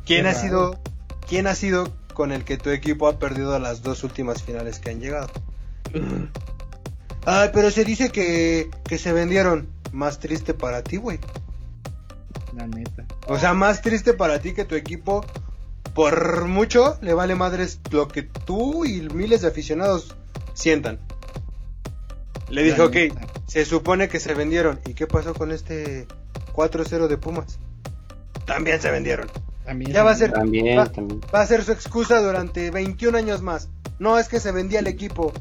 ¿quién Qué ha raro. sido, quién ha sido con el que tu equipo ha perdido las dos últimas finales que han llegado? Ay, pero se dice que, que se vendieron. Más triste para ti, güey. La neta. O sea, más triste para ti que tu equipo, por mucho, le vale madres lo que tú y miles de aficionados sientan. Le dije, La ok, neta. se supone que se vendieron. ¿Y qué pasó con este 4-0 de Pumas? También se vendieron. También Ya va a ser- También, Va- también. Va a ser su excusa durante 21 años más. No es que se vendía el equipo.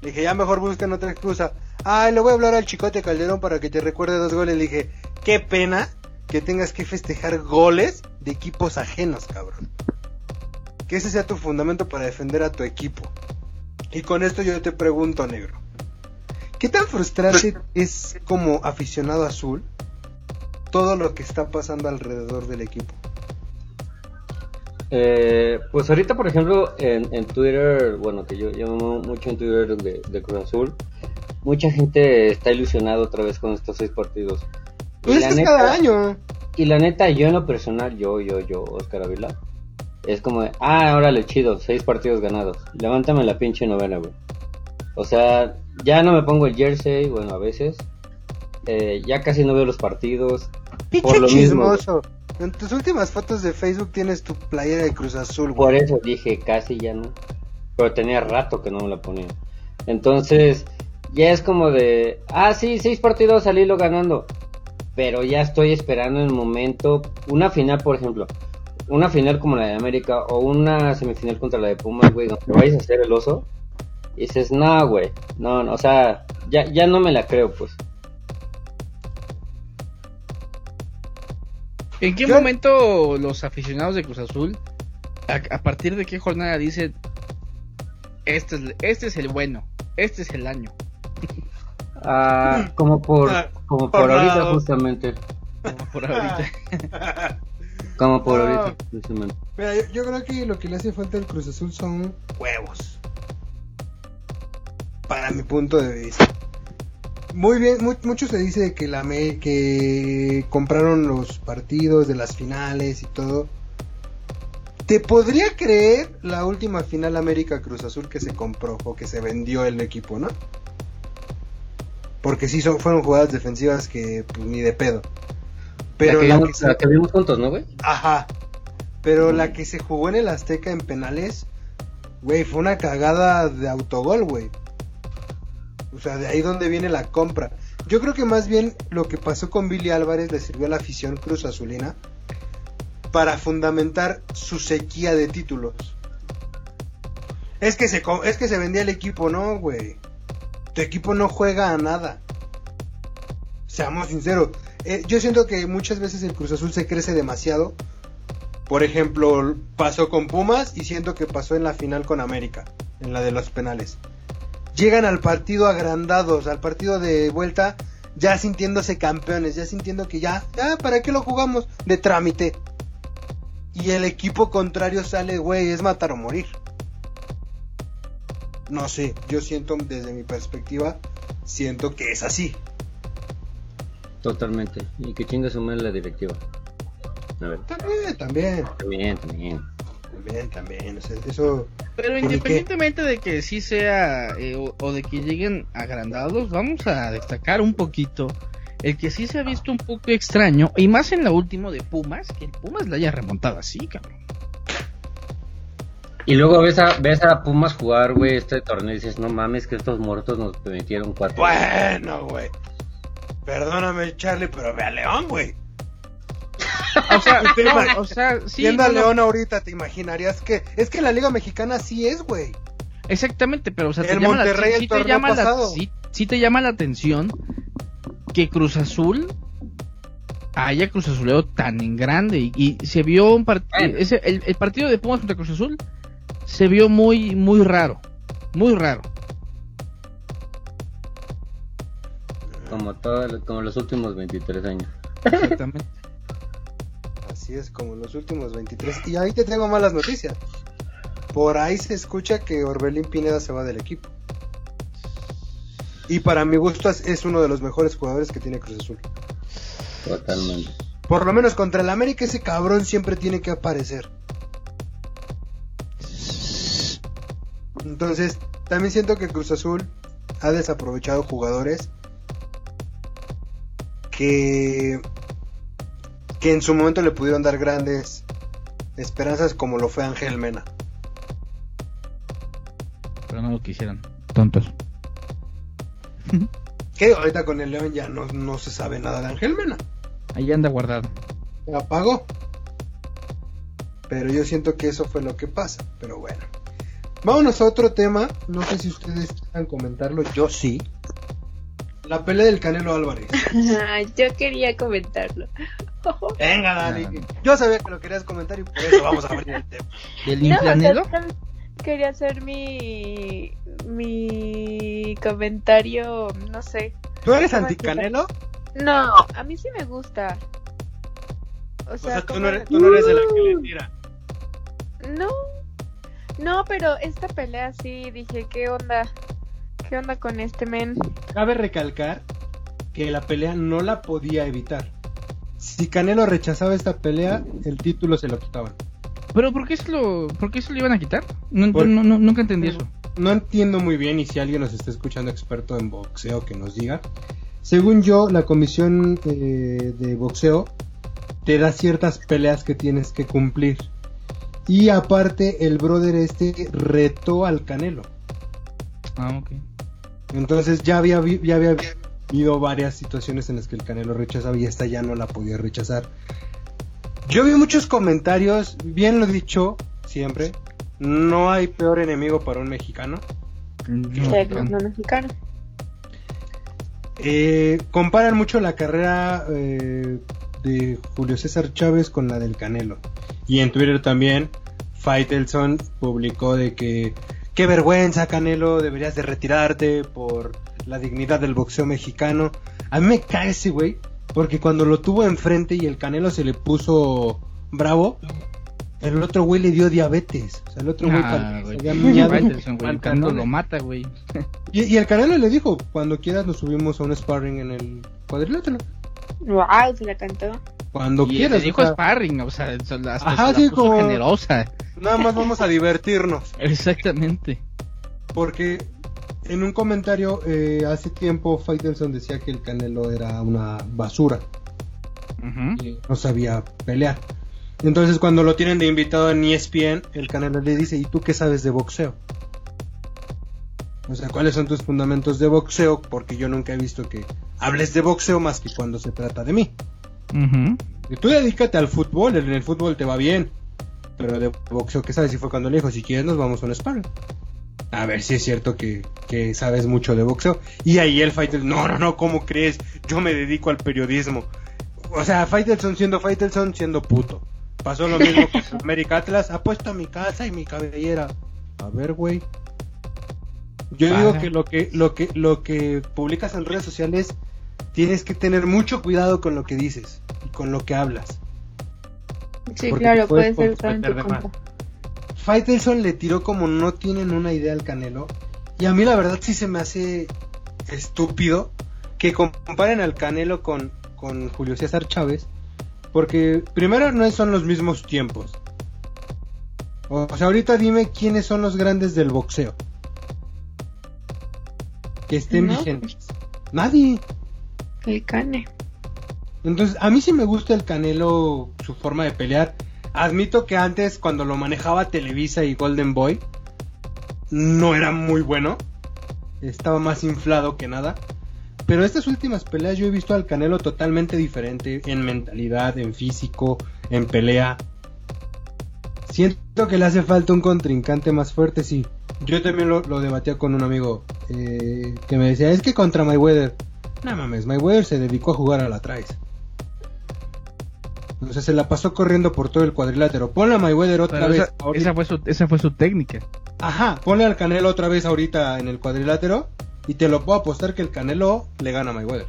Le dije, ya mejor busquen otra excusa. Ay, le voy a hablar al Chicote Calderón para que te recuerde dos goles. Le dije, qué pena que tengas que festejar goles de equipos ajenos, cabrón. Que ese sea tu fundamento para defender a tu equipo. Y con esto yo te pregunto, negro. ¿Qué tan frustrante es como aficionado azul todo lo que está pasando alrededor del equipo? Eh, pues ahorita, por ejemplo, en, Twitter, bueno, que yo llamo mucho en Twitter de, de Cruz Azul, mucha gente está ilusionada otra vez con estos seis partidos. Y Pues es la que es neta- cada año. Y la neta, yo en lo personal, yo, yo, yo, Oscar Avila, es como de, ah, órale, chido, seis partidos ganados. Levántame la pinche novena, güey. O sea, ya no me pongo el jersey, bueno, a veces. eh, ya casi no veo los partidos. Pinche por lo mismo. chismoso. En tus últimas fotos de Facebook tienes tu playera de Cruz Azul, Por güey. eso dije casi ya no. Pero tenía rato que no me la ponía. Entonces, ya es como de, ah, sí, seis partidos al hilo ganando. Pero ya estoy esperando el momento, una final, por ejemplo, una final como la de América o una semifinal contra la de Pumas, güey, donde vayas a hacer el oso. Y dices, no, güey, no, no, o sea, ya, ya no me la creo, pues. ¿En qué Yo- momento los aficionados de Cruz Azul, a, a partir de qué jornada dicen, este es, este es el bueno, este es el año? Ah, como por, Ah, como por por ahorita lado. justamente. Como por ahorita. Como por No. ahorita justamente. Mira, yo, yo creo que lo que le hace falta al Cruz Azul son huevos. Para mi punto de vista. Muy bien, mu- mucho se dice que la me- que compraron los partidos de las finales y todo. Te podría creer la última final América Cruz Azul que se compró o que se vendió el equipo, ¿no? Porque sí son, fueron jugadas defensivas que pues ni de pedo. Pero la que, la vimos, que se- la que vimos juntos, ¿no, güey? Ajá. Pero la que se jugó en el Azteca en penales, güey, fue una cagada de autogol, güey. O sea, de ahí donde viene la compra. Yo creo que más bien lo que pasó con Billy Álvarez le sirvió a la afición Cruz Azulina para fundamentar su sequía de títulos. Es que se es que se vendía el equipo, no, güey. Tu equipo no juega a nada. Seamos sinceros. Eh, yo siento que muchas veces el Cruz Azul se crece demasiado. Por ejemplo, pasó con Pumas y siento que pasó en la final con América, en la de los penales. Llegan al partido agrandados, al partido de vuelta, ya sintiéndose campeones, ya sintiendo que ya, ya, ¿para qué lo jugamos? De trámite. Y el equipo contrario sale, güey, es matar o morir. No sé, yo siento desde mi perspectiva, siento que es así. Totalmente. Y que chinga su madre la directiva. A ver. También, también, También, también. también, también. o sea, eso Pero independientemente de que sí sea eh, o, o de que lleguen agrandados, vamos a destacar un poquito el que sí se ha visto un poco extraño, y más en la última de Pumas, que el Pumas la haya remontado así, cabrón. Y luego ves a, ves a Pumas jugar, güey, este torneo y dices, no mames, que estos muertos nos metieron cuatro. Bueno, güey. Perdóname, Charlie, pero ve a León, güey. O sea, Te no, o sea, sí, Viendo a no, León ahorita, te imaginarías que. Es que la Liga Mexicana así es, güey. exactamente, pero o sea, te El llama la- sí- el sí te llama la, pasado. sí, sí te llama la atención que Cruz Azul haya Cruz Azuleo tan en grande y, y se vio un partido, el, el partido de Pumas contra Cruz Azul se vio muy, muy raro, muy raro. Como, todo, como los últimos 23 años. Exactamente. Así es, como los últimos 23. Y ahí te tengo malas noticias. Por ahí se escucha que Orbelín Pineda se va del equipo. Y para mi gusto es- es uno de los mejores jugadores que tiene Cruz Azul. Totalmente. Por lo menos contra el América ese cabrón siempre tiene que aparecer. Entonces, también siento que Cruz Azul ha desaprovechado jugadores que que en su momento le pudieron dar grandes esperanzas como lo fue Ángel Mena. Pero no lo quisieran. Tontos. Que ahorita con el León ya no, no se sabe nada de Ángel Mena. Ahí anda guardado. Se apagó. Pero yo siento que eso fue lo que pasa. Pero bueno. Vámonos a otro tema. No sé si ustedes quieran comentarlo. Yo sí. La pelea del Canelo Álvarez. Yo quería comentarlo. Venga, Dani. Yo sabía que lo querías comentar y por eso vamos a abrir el tema. ¿El No, quería hacer mi mi comentario, no sé. ¿Tú eres anti-Canelo? No, a mí sí me gusta. O O sea, tú no, eres, tú no eres de la que le tira. No, no, pero esta pelea sí dije, ¿qué onda? ¿Qué onda con este men? Cabe recalcar que la pelea no la podía evitar. Si Canelo rechazaba esta pelea, el título se lo quitaban. ¿Pero por qué se lo, por qué se lo iban a quitar? No, Por- no, no, nunca entendí eso. No entiendo muy bien y si alguien nos está escuchando experto en boxeo que nos diga. según yo, la comisión eh, de boxeo te da ciertas peleas que tienes que cumplir. Y aparte, el brother este retó al Canelo. Ah, ok. Entonces ya había, ya había habido varias situaciones en las que el Canelo rechazaba y esta ya no la podía rechazar. Yo vi muchos comentarios, bien lo he dicho siempre, no hay peor enemigo para un mexicano. No, del no. no mexicano. Eh, comparan mucho la carrera eh, de Julio César Chávez con la del Canelo. Y en Twitter también, Faitelson publicó de que qué vergüenza Canelo, deberías de retirarte por la dignidad del boxeo mexicano. A mí me cae ese güey, porque cuando lo tuvo enfrente y el Canelo se le puso bravo, el otro güey le dio diabetes. O sea, el otro güey Ah, güey. se había miado Faitelson, güey, el Canelo lo mata, güey. Y, y el Canelo le dijo, cuando quieras nos subimos a un sparring en el cuadrilátero. Wow, se la cantó. Cuando Y quieras. le dijo o sea, sparring, o sea, hasta se Ajá, la sí, puso como- generosa. nada más vamos a divertirnos. Exactamente. Porque en un comentario eh, hace tiempo Faitelson decía que el Canelo era una basura. Y no sabía pelear. Entonces cuando lo tienen de invitado en ESPN, el Canelo le dice, ¿y tú qué sabes de boxeo? O sea, ¿cuáles son tus fundamentos de boxeo? Porque yo nunca he visto que hables de boxeo más que cuando se trata de mí. Y tú dedícate al fútbol, en el fútbol te va bien. Pero de boxeo, ¿qué sabes? Y fue cuando le dijo, si quieres nos vamos a un sparring. A ver si es cierto que, que sabes mucho de boxeo. Y ahí el fighter, no, no, no, ¿cómo crees? Yo me dedico al periodismo. O sea, Faitelson siendo Faitelson siendo puto. Pasó lo mismo con América Atlas. Apuesto a mi casa y mi cabellera. A ver, güey. Yo digo que lo que lo que lo que publicas en redes sociales tienes que tener mucho cuidado con lo que dices y con lo que hablas. Sí, Porque claro, puede ser en tu contra. Faitelson le tiró como no tienen una idea al Canelo. Y a mí la verdad sí se me hace estúpido que comparen al Canelo con, con Julio César Chávez. Porque primero no son los mismos tiempos. O sea, ahorita dime quiénes son los grandes del boxeo. Que estén No, vigentes. Nadie. El cane. Entonces, a mí sí me gusta el Canelo, su forma de pelear. Admito que antes, cuando lo manejaba Televisa y Golden Boy, no era muy bueno. Estaba más inflado que nada. Pero estas últimas peleas yo he visto al Canelo totalmente diferente en mentalidad, en físico, en pelea. Siento que le hace falta un contrincante más fuerte, sí. Yo también lo, lo debatía con un amigo eh, que me decía, es que contra Mayweather, no mames, Mayweather se dedicó a jugar a la traes. O sea, se la pasó corriendo por todo el cuadrilátero. Ponle a Mayweather otra Pero vez. esa, ahorita. esa fue su, esa fue su técnica. Ajá, ponle al Canelo otra vez ahorita en el cuadrilátero. Y te lo puedo apostar que el Canelo le gana a Mayweather.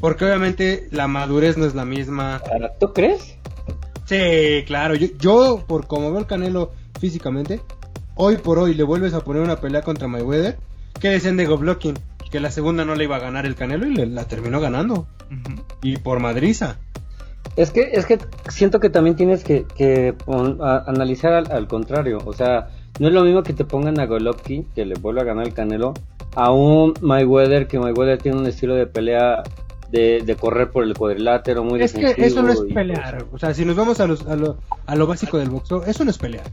Porque obviamente la madurez no es la misma. Ahora, ¿Tú crees? Sí, claro. Yo, yo, por como veo el Canelo físicamente, hoy por hoy le vuelves a poner una pelea contra Mayweather. Que decían de Goblocking? Que la segunda no le iba a ganar el Canelo y le- la terminó ganando. Y por madriza. Es que, es que siento que también tienes que, que pon- a- analizar al, al contrario. O sea, no es lo mismo que te pongan a Golovkin, que le vuelva a ganar el Canelo, a un Mayweather, que Mayweather tiene un estilo de pelea de, de correr por el cuadrilátero muy Es que defensivo eso no es pelear. O sea, si nos vamos a, los- a, lo, a lo básico del boxeo, eso no es pelear.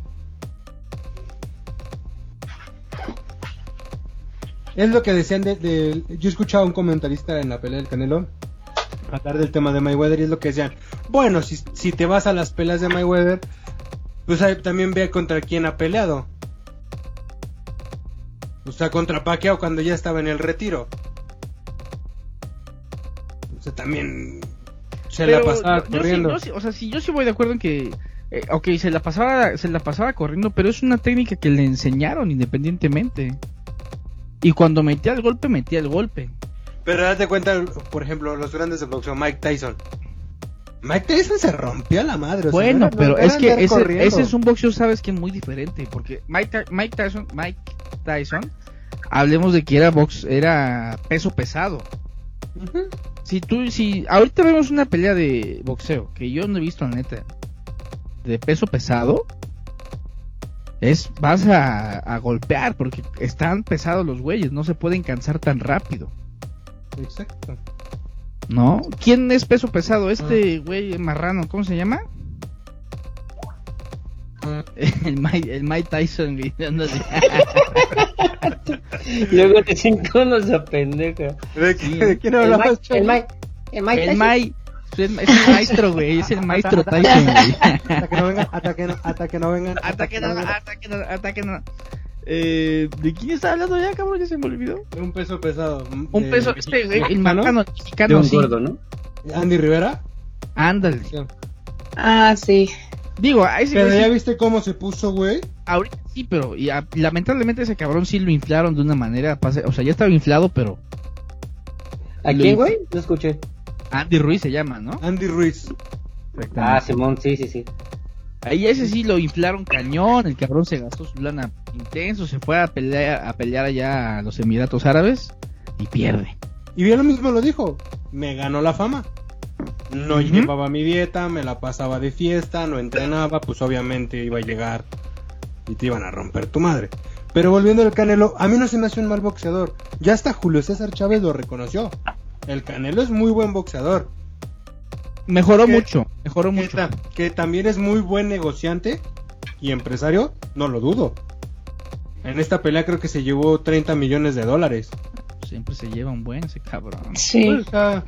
Es lo que decían de, de- Yo escuchaba a un comentarista en la pelea del Canelo hablar del tema de Mayweather y es lo que decían. Bueno, si, si te vas a las peleas de Mayweather, pues ahí también ve contra quién ha peleado. O sea, contra Pacquiao cuando ya estaba en el retiro. O sea, también se la pasaba sí- corriendo. sí- o sea, sí, yo sí voy de acuerdo en que, eh, ok, se la pasaba, se la pasaba corriendo, pero es una técnica que le enseñaron independientemente. Y cuando metía el golpe, metía el golpe. Pero date cuenta, por ejemplo, los grandes de boxeo, Mike Tyson. Mike Tyson se rompió a la madre. o sea, bueno, no pero es que ese, es un boxeo, sabes que es muy diferente, porque Mike, Ty- Mike Tyson, Mike Tyson, hablemos de que era box, era peso pesado. Si tú, si ahorita vemos una pelea de boxeo que yo no he visto, la neta, de peso pesado, es vas a, a golpear porque están pesados los güeyes, no se pueden cansar tan rápido. Exacto. ¿No? ¿Quién es peso pesado? Este güey marrano, ¿cómo se llama? El Mike, el Mike Tyson, güey. Luego te pendeja. ¿De, Sí. qué- de quién El hablabas, Mike, el? Mike, el Mike. El Tyson. Es el, es el maestro, güey. Es el maestro Tyson, güey. Hasta que no vengan, hasta que no, hasta que no vengan. Hasta que no, hasta que no, hasta que no. Eh, ¿De quién está hablando ya, cabrón? Ya se me olvidó. De un peso pesado. Un de- peso, este, güey, el mexicano. marcano De mexicano, un sí. gordo, ¿no? Andy Rivera. Ándale. Ah, sí. Digo, a ese Pero ya sí- viste cómo se puso, güey. ahorita sí, pero y a- lamentablemente ese cabrón sí lo inflaron de una manera, pase- o sea, ya estaba inflado, pero ¿A Lo quién, güey? No escuché. Andy Ruiz se llama, ¿no? Andy Ruiz. Ah, Simón, sí, sí, sí. Ahí ese sí lo inflaron cañón, el cabrón se gastó su lana intenso, se fue a pelear, a pelear allá a los Emiratos Árabes y pierde. Y bien lo mismo lo dijo. Me ganó la fama. No llevaba mi dieta, me la pasaba de fiesta, no entrenaba, pues obviamente iba a llegar y te iban a romper tu madre. Pero volviendo al Canelo, a mí no se me hace un mal boxeador. Ya hasta Julio César Chávez lo reconoció. El Canelo es muy buen boxeador. Mejoró mucho, mejoró Que, mucho. ta- que también es muy buen negociante y empresario, no lo dudo. En esta pelea creo que se llevó 30 millones de dólares. Siempre se lleva un buen ese cabrón. Sí. Pues,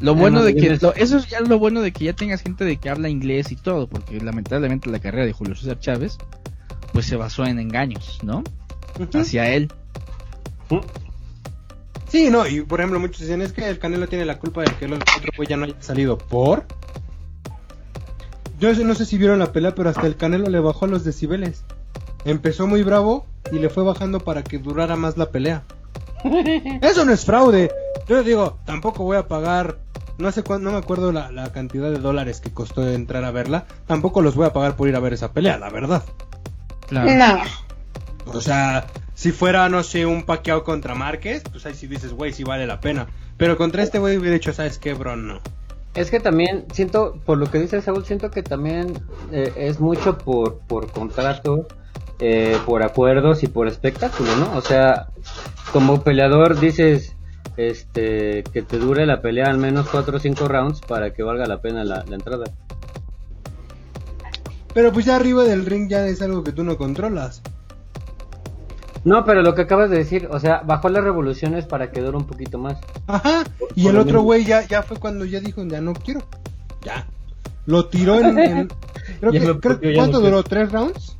Lo bueno no, de que lo- eso es ya lo bueno de que ya tengas gente de que habla inglés y todo, porque lamentablemente la carrera de Julio César Chávez pues se basó en engaños, ¿no? Hacia él. Sí, no, y por ejemplo muchos dicen es que el Canelo tiene la culpa de que el otro güey ya no haya salido por... Yo no sé- si vieron la pelea, pero hasta el Canelo le bajó los decibeles. Empezó muy bravo y le fue bajando para que durara más la pelea. Eso no es fraude. Yo digo, tampoco voy a pagar, no sé cuánto, no me acuerdo la, la cantidad de dólares que costó entrar a verla. Tampoco los voy a pagar por ir a ver esa pelea, la verdad. Claro. No. O sea, si fuera, no sé, un paqueado contra Márquez, pues ahí sí dices, güey, sí vale la pena. Pero contra este güey hubiera dicho, ¿sabes qué, bro? No. Es que también siento, por lo que dice Saúl, siento que también eh, es mucho por, por contrato, eh, por acuerdos y por espectáculo, ¿no? O sea, como peleador dices este que te dure la pelea al menos 4 o 5 rounds para que valga la pena la, la entrada. Pero pues ya arriba del ring ya es algo que tú no controlas. No, pero lo que acabas de decir, o sea, bajó las revoluciones para que dure un poquito más. Ajá. Y el otro güey ya, ya fue cuando ya dijo, ya no quiero. Ya. Lo tiró en... en- creo que, lo creo- ¿Cuánto duró? ¿Tres rounds?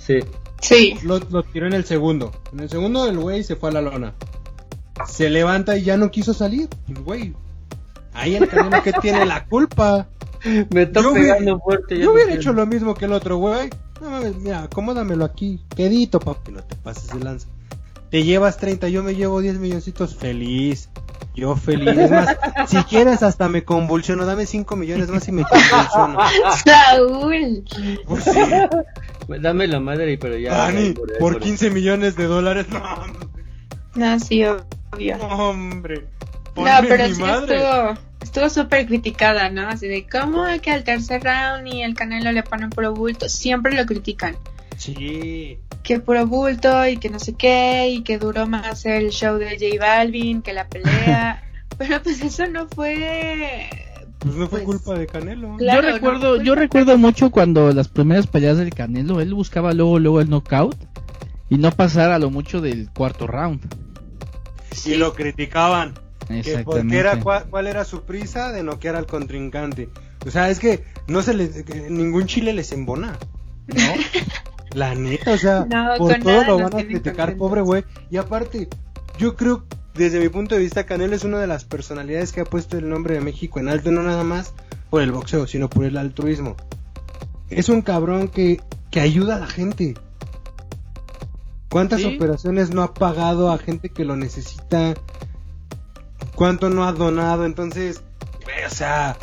Sí. Sí. Lo, lo tiró en el segundo. En el segundo el güey se fue a la lona. Se levanta y ya no quiso salir. El Güey. Ahí el Canelo que tiene la culpa. Me está Yo hubiera- pegando fuerte. ya Yo no hubiera quiero. hecho lo mismo que el otro güey. No mames, mira, acomódamelo aquí. Quedito, papi, no te pases de lanza. Te llevas 30, yo me llevo 10 milloncitos feliz. Yo feliz. Es más, si quieres hasta me convulsiono. Dame 5 millones más y me convulsiono. Saúl. Pues sí. Dame la madre, pero ya. Dani, por por por ahí. 15 millones de dólares. No, No, sí, obvio. no, hombre. No, pero mi sí madre. estuvo estuvo súper criticada, ¿no? Así de cómo que al tercer round y el Canelo le ponen puro bulto. Siempre lo critican. Sí. Que puro bulto y que no sé qué y que duró más el show de J Balvin que la pelea. pero pues eso no fue... Pues no fue Pues, culpa de Canelo. Claro, yo recuerdo, yo recuerdo mucho cuando las primeras peleas del Canelo, él buscaba luego, luego el knockout y no pasar a lo mucho del cuarto round. Y lo criticaban. Que porque Exactamente. era cuál, cuál era su prisa de noquear al contrincante. O sea, es que no se les que ningún chile les embona, ¿no? La neta, o sea, No, por todo lo van a criticar, pobre güey. Y aparte, yo creo, desde mi punto de vista, Canelo es una de las personalidades que ha puesto el nombre de México en alto, no nada más por el boxeo, sino por el altruismo. Es un cabrón que, que ayuda a la gente. ¿Cuántas Sí. operaciones no ha pagado a gente que lo necesita? ¿Cuánto no ha donado? Entonces, güey, o sea,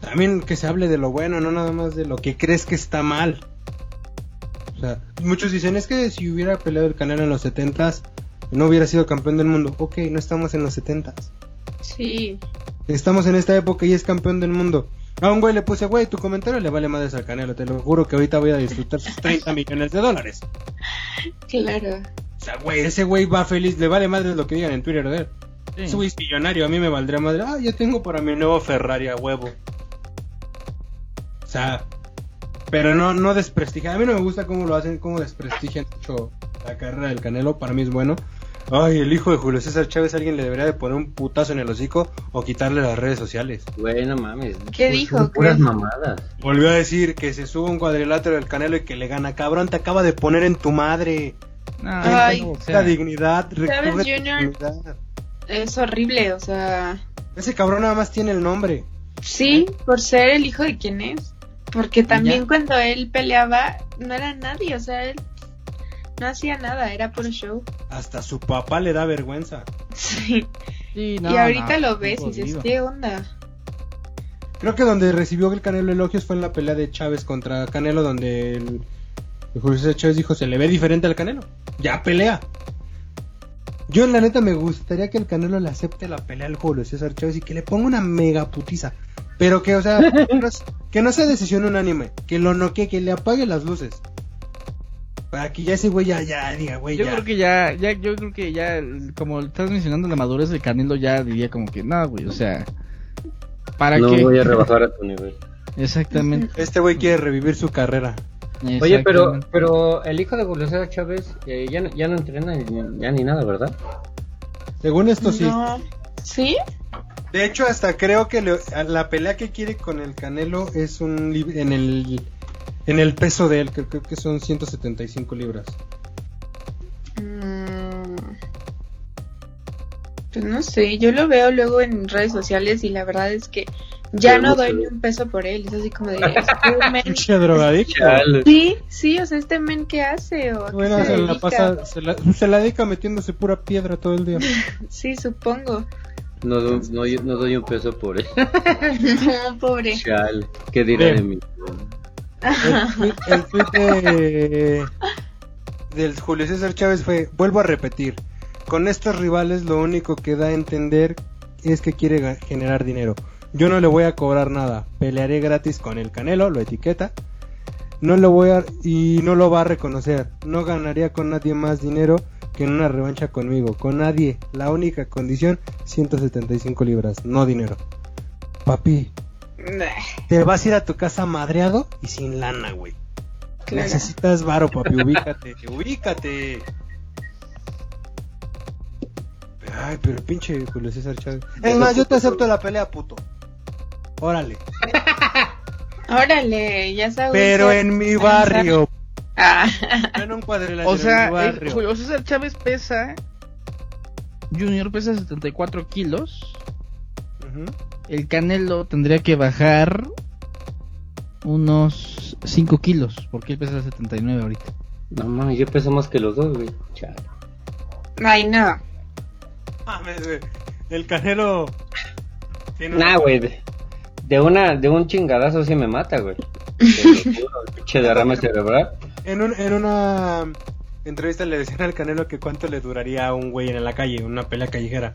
también que se hable de lo bueno, no nada más de lo que crees que está mal. O sea, muchos dicen, es que si hubiera peleado el Canelo en los 70s, no hubiera sido campeón del mundo. Ok, no estamos en los 70s. Sí. Estamos en esta época y es campeón del mundo. A un güey le puse, güey, tu comentario le vale madres al Canelo. Te lo juro que ahorita voy a disfrutar sus 30 millones de dólares. Claro. O sea, güey, ese güey va feliz, le vale madres lo que digan en Twitter de él. Sí. Ese güey es millonario, a mí me valdría madre. Ah, yo tengo para mi nuevo Ferrari a huevo. O sea, pero no, no desprestigia. A mí no me gusta cómo lo hacen, cómo desprestigian mucho la carrera del Canelo. Para mí es bueno. Ay, el hijo de Julio César Chávez, alguien le debería de poner un putazo en el hocico o quitarle las redes sociales. Güey, no mames. ¿Qué Pues dijo? son Puras ¿Qué? mamadas. Volvió a decir que se sube un cuadrilátero del Canelo y que le gana. Cabrón, te acaba de poner en tu madre. Ay. o La sea, dignidad, tu Jr.. dignidad. Es horrible, o sea. Ese cabrón nada más tiene el nombre. Sí, por ser el hijo de quién es. Porque también ya. cuando él peleaba, no era nadie, o sea, él no hacía nada, era puro show. Hasta su papá le da vergüenza. Sí. sí, no, y ahorita no, lo ves y dices. ¿qué onda? Creo que donde recibió el Canelo elogios fue en la pelea de Chávez contra Canelo, donde el, el Julio César Chávez dijo, se le ve diferente al Canelo. Ya pelea. Yo en la neta me gustaría que el Canelo le acepte la pelea al Julio César Chávez y que le ponga una mega putiza. Pero que, o sea, no que no sea decisión unánime. Que lo noquee, que le apague las luces. Para que ya ese güey ya, ya diga, güey, Yo ya. creo que ya, ya, yo creo que ya, como estás mencionando la madurez del Canelo, ya diría como que, no, güey, o sea, ¿para No qué? voy a rebajar a tu nivel. Exactamente. Este güey quiere revivir su carrera. Oye, pero, pero el hijo de Julio César Chávez eh, ya, no, ya no entrena ni- ya ni nada, ¿verdad? Según esto sí. No. ¿Sí? De hecho, hasta creo que le- la pelea que quiere con el Canelo es un en el en el peso de él, que creo que son 175 libras. Mm. Pues no sé, yo lo veo luego en redes sociales y la verdad es que ya no doy ni un peso por él. Es así como de. este men- Pinche drogadicto. Sí, sí, o sea, este men qué hace o a qué Bueno, se se la dedica? pasa, se la, se la dedica metiéndose pura piedra todo el día. Sí, supongo. No, no, no doy un peso por él. no, pobre. Chale. ¿Qué dirá de mí? El tweet, de- del Julio César Chávez fue, vuelvo a repetir, con estos rivales lo único que da a entender es que quiere generar dinero. Yo no le voy a cobrar nada, pelearé gratis con el Canelo, lo etiqueta. No lo voy a y no lo va a reconocer. No ganaría con nadie más dinero que en una revancha conmigo, con nadie. La única condición 175 libras, no dinero. Papi, te vas a ir a tu casa madreado y sin lana, güey. Claro. Necesitas varo, papi, ubícate, ubícate. Ay, pero pinche Julio César Chávez. Es más, yo te acepto la pelea, puto. Órale. Órale, ya sabes. Pero en mi barrio. Ah, no En un cuadrilátero, O sea, en mi el barrio. Julio César Chávez pesa, Junior pesa 74 kilos, Ujú. el Canelo tendría que bajar unos 5 kilos, porque él pesa 79 ahorita. No mames, yo peso más que los dos, güey. Chale. ay, no. Mames, güey. El canelo. tiene Nah, güey. De, una, de un chingadazo sí me mata, güey. Pinche derrame cerebral. En, un- en una entrevista le decían al Canelo que cuánto le duraría a un güey en la calle, una pelea callejera.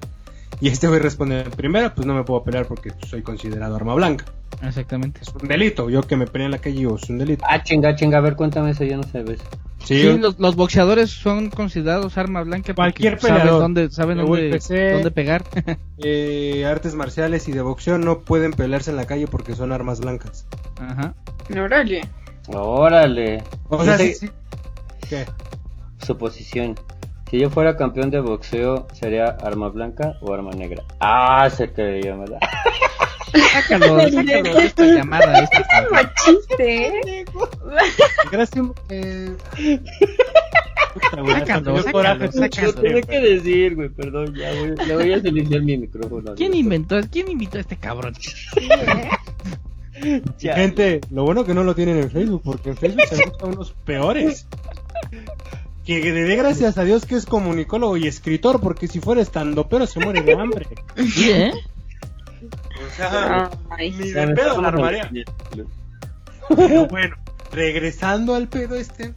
Y este güey responde, primera, pues no me puedo pelear porque soy considerado arma blanca. Exactamente. Es un delito, yo que me pelee en la calle yo, es un delito. Ah, chinga, chinga, a ver, cuéntame eso, yo no sé, ves. Sí, los, los boxeadores son considerados arma blanca porque Cualquier saben peleador. dónde, saben De dónde, UFC. dónde pegar. eh, artes marciales y de boxeo no pueden pelearse en la calle porque son armas blancas. Ajá. Órale. Órale. O sea, sí, sí. ¿Qué? Suposición. Si yo fuera campeón de boxeo, ¿sería arma blanca o arma negra? Ah, se me da. Sácalo, sácalo de esta llamada. de esta- Machiste, ¿eh? Gracias. Eh... Puta, güey, hasta Sácalo, me dio sácalo, coraje, sácalo. Lo pinche tuve que güey. decir, güey, perdón, ya voy, le voy a silenciar mi micrófono. ¿Quién inventó, quién invitó a este cabrón? Ya. Gente, lo bueno que no lo tienen en Facebook, porque en Facebook se buscan unos peores. Que le dé gracias a Dios que es comunicólogo y escritor, porque si fuera estando pero se muere de hambre. ¿eh? O sea, Ay. ni de pedo la armaría. Pero bueno, regresando al pedo este,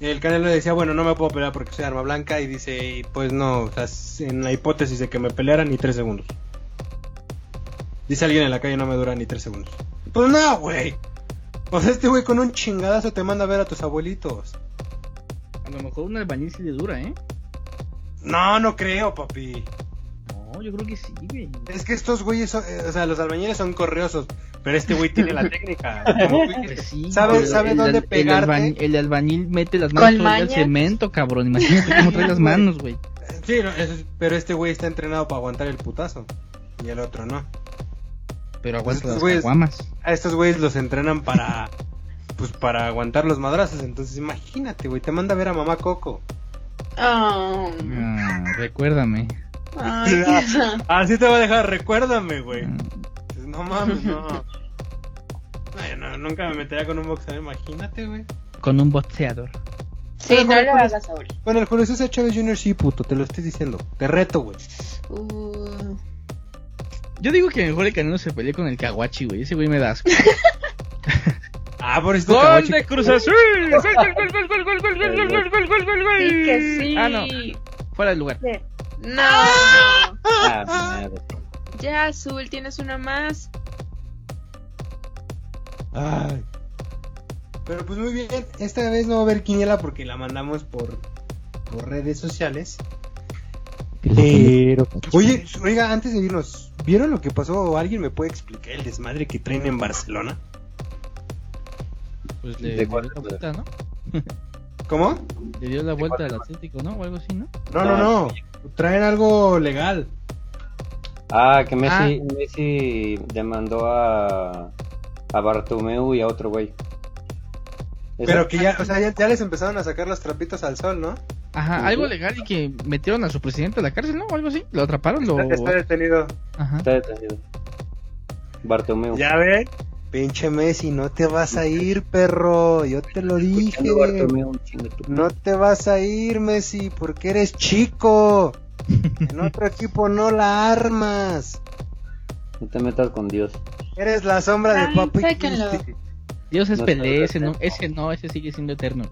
el Canelo decía, bueno, no me puedo pelear porque soy arma blanca, y dice, pues no, o sea, en la hipótesis de que me pelearan ni tres segundos. Dice alguien en la calle, no me dura ni tres segundos. Pues no, güey. O sea, este güey con un chingadazo te manda a ver a tus abuelitos. A lo mejor un albañil sí le dura, ¿eh? No, no creo, papi. No, yo creo que sí, güey. Es que estos güeyes, son, eh, o sea, los albañiles son corriosos, pero este güey tiene la técnica. Pues sí, ¿Sabe- sabe el dónde el pegarte? albañil- El, albañil mete las manos todo el cemento, cabrón. Imagínate cómo trae las manos, güey. Sí, no, eso es- pero este güey está entrenado para aguantar el putazo. Y el otro no. Pero aguanta las güeyes-. A estos güeyes los entrenan para. Pues para aguantar los madrazos. Entonces imagínate, güey. Te manda a ver a mamá Coco. Ah, Ah, recuérdame. ay, Así te va a dejar, recuérdame, güey. Ah, Pues, No mames, no. Ay, no, nunca me metería con un boxeador, imagínate, güey. Con un boxeador. Sí, no lo hagas, Saúl. Con el Julio César Chávez Jr. sí, puto, te lo estoy diciendo. Te reto, güey. Uh, Yo digo que mejor el Canelo se peleó con el Kawachi, güey. Ese güey me da asco. Ah, por esto ¡Gol de Cruz Azul! ¡Gol, gol, gol, gol, gol, gol, gol, gol, gol, gol, gol, gol, gol, gol! sí que sí. Ah, no. Fuera del lugar. No. Ah, madre. Ya, Azul, tienes una más. Ay. Pero pues muy bien, esta vez no va a haber quiniela porque la mandamos por, por redes sociales. Pero... Oye, oiga, antes de irnos, ¿vieron lo que pasó? ¿O ¿Alguien me puede explicar el desmadre que traen en Barcelona? Pues le, ¿De le dio la vuelta, ¿no? ¿Cómo? Le dio la vuelta al Atlético, ¿no? O algo así, ¿no? No, no, no. Traen algo legal. Ah, que Messi, Messi demandó a, a Bartomeu y a otro güey. Pero que ya, o sea, ya, ya les empezaron a sacar los trapitos al sol, ¿no? Ajá, algo legal y que metieron a su presidente a la cárcel, ¿no? O algo así. Lo atraparon, lo... Está, está detenido. Ajá. Está detenido. Bartomeu. ¿Ya ven? Pinche Messi, no te vas a ir, perro. Yo te lo dije. No te vas a ir, Messi, porque eres chico. En otro equipo no la armas. No te metas con Dios. Eres la sombra de Papi. Dios es No Pelé, está ese no, ese no, ese sigue siendo eterno.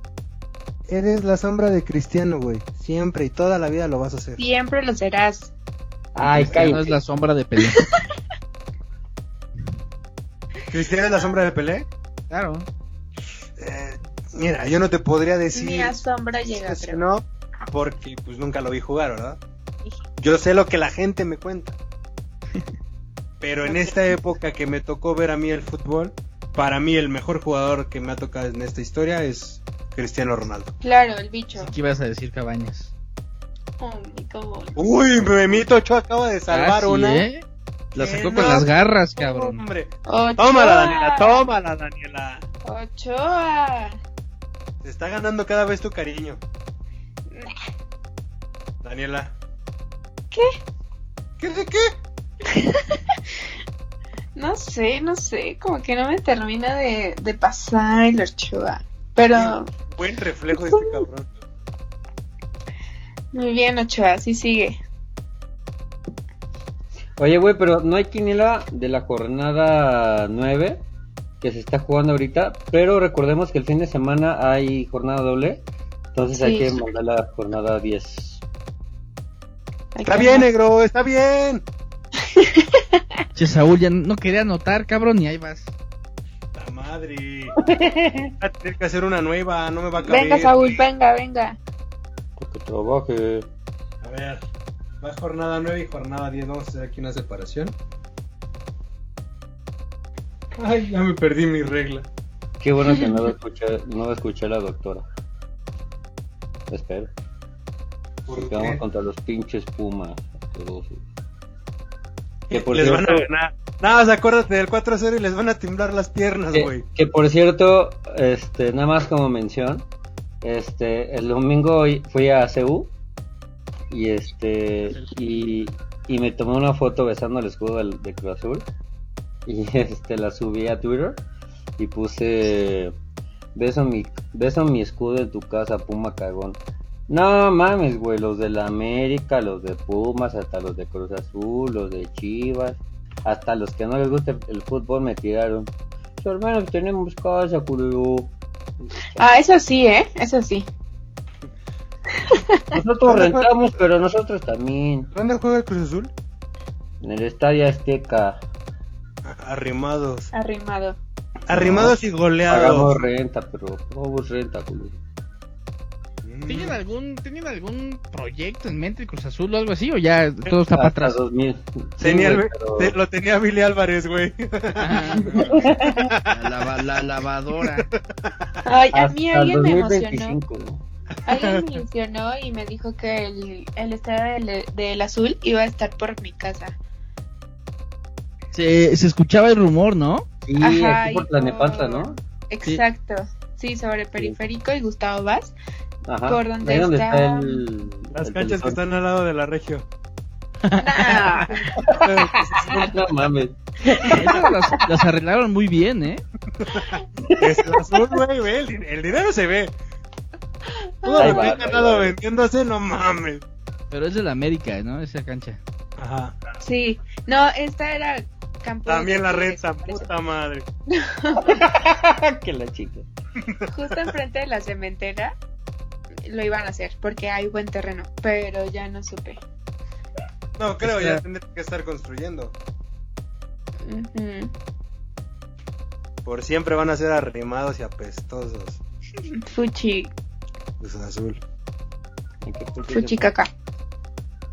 Eres la sombra de Cristiano, güey. Siempre y toda la vida lo vas a hacer. Siempre lo serás. Ay, Ese no es la sombra de Pelé. ¿Cristiano es la sombra de Pelé? claro. Eh, mira, yo no te podría decir Ni a sombra llega, si creo. no, porque pues nunca lo vi jugar, ¿verdad? Yo sé lo que la gente me cuenta. Pero en esta época que me tocó ver a mí el fútbol, para mí el mejor jugador que me ha tocado en esta historia es Cristiano Ronaldo. Claro, el bicho. ¿Qué ibas a decir, Cabañas? Cómo- Uy, Memito Ochoa acaba de salvar Ah, sí, una. ¿eh? La Que sacó no. con las garras, cabrón. Hombre. Ochoa. Tómala, Daniela, tómala, Daniela. Ochoa. Te está ganando cada vez tu cariño. Daniela. ¿Qué? ¿Qué de qué? No sé, no sé, como que no me termina de, de pasar el Ochoa. Pero Buen reflejo de este cabrón. muy bien, Ochoa, así sigue. Oye, güey, pero no hay quiniela de la jornada 9 que se está jugando ahorita, pero recordemos que el fin de semana hay jornada doble, entonces hay que mandar la jornada 10. Hay Está que- bien, negro, está bien. Che, Saúl ya no quería anotar, cabrón, y ahí vas. La madre. Voy a tener que hacer una nueva, no me va a caber. Venga, Saúl, venga, venga. Porque trabaje. A ver, va jornada 9 y jornada 10. Vamos a hacer aquí una separación. Ay, ya me perdí mi regla. Qué bueno que no va a escuchar, no la doctora. Espero. ¿Por Porque vamos contra los pinches Pumas. Que por les cierto, van a ganar. Nada más acuérdate del 4-0 y les van a temblar las piernas, güey. que, que por cierto, este, nada más como mención, este, el domingo fui a CU y este, y, y me tomé una foto besando el escudo del, de Cruz Azul y este, la subí a Twitter y puse, beso mi, beso mi escudo en tu casa, Puma cagón. No mames, güey, los de la América, los de Pumas, hasta los de Cruz Azul, los de Chivas, hasta los que no les gusta el, fútbol me tiraron. Su hermano, tenemos casa, culero. Ah, eso sí, ¿eh? Eso sí. Nosotros rentamos, pero nosotros también. ¿Dónde juega el Cruz Azul? En el Estadio Azteca. Arrimados. Arrimado. Arrimados y Pagamos goleados. renta, pero pagamos renta, culero. ¿Tienen algún, ¿Tienen algún proyecto en mente Cruz Azul o algo así? ¿O ya todo está para atrás? 2000. Tenía el- pero- te- lo tenía Billy Álvarez, güey. Ah, la, lava- la lavadora. Ay, a mí alguien me emocionó. 2025, ¿no? Alguien me mencionó y me dijo que el, el estadio del, del azul iba a estar por mi casa. Se, se escuchaba el rumor, ¿no? Sí, Ajá, aquí por Tlanepantla, por- ¿no? Exacto. Sí, sobre Periférico y Gustavo Vaz. Ajá. Por donde está- el... Las el canchas que están al lado de la regio. Nah. no mames. Las, las arreglaron muy bien, ¿eh? Es el azul, güey, ve, el, din- el dinero se ve. Todo Ahí lo que va, han ahí ganado va. vendiéndose, no mames. Pero es de la América, ¿no? Esa cancha. Ajá. Sí, no, esta era campo. También la renta, puta madre. que la chica. Justo enfrente de la cementera lo iban a hacer porque hay buen terreno, pero ya no supe. No, creo, Está- ya tendría que estar construyendo. Por siempre van a ser arrimados y apestosos. Fuchi, Cruz Azul. fuchi caca.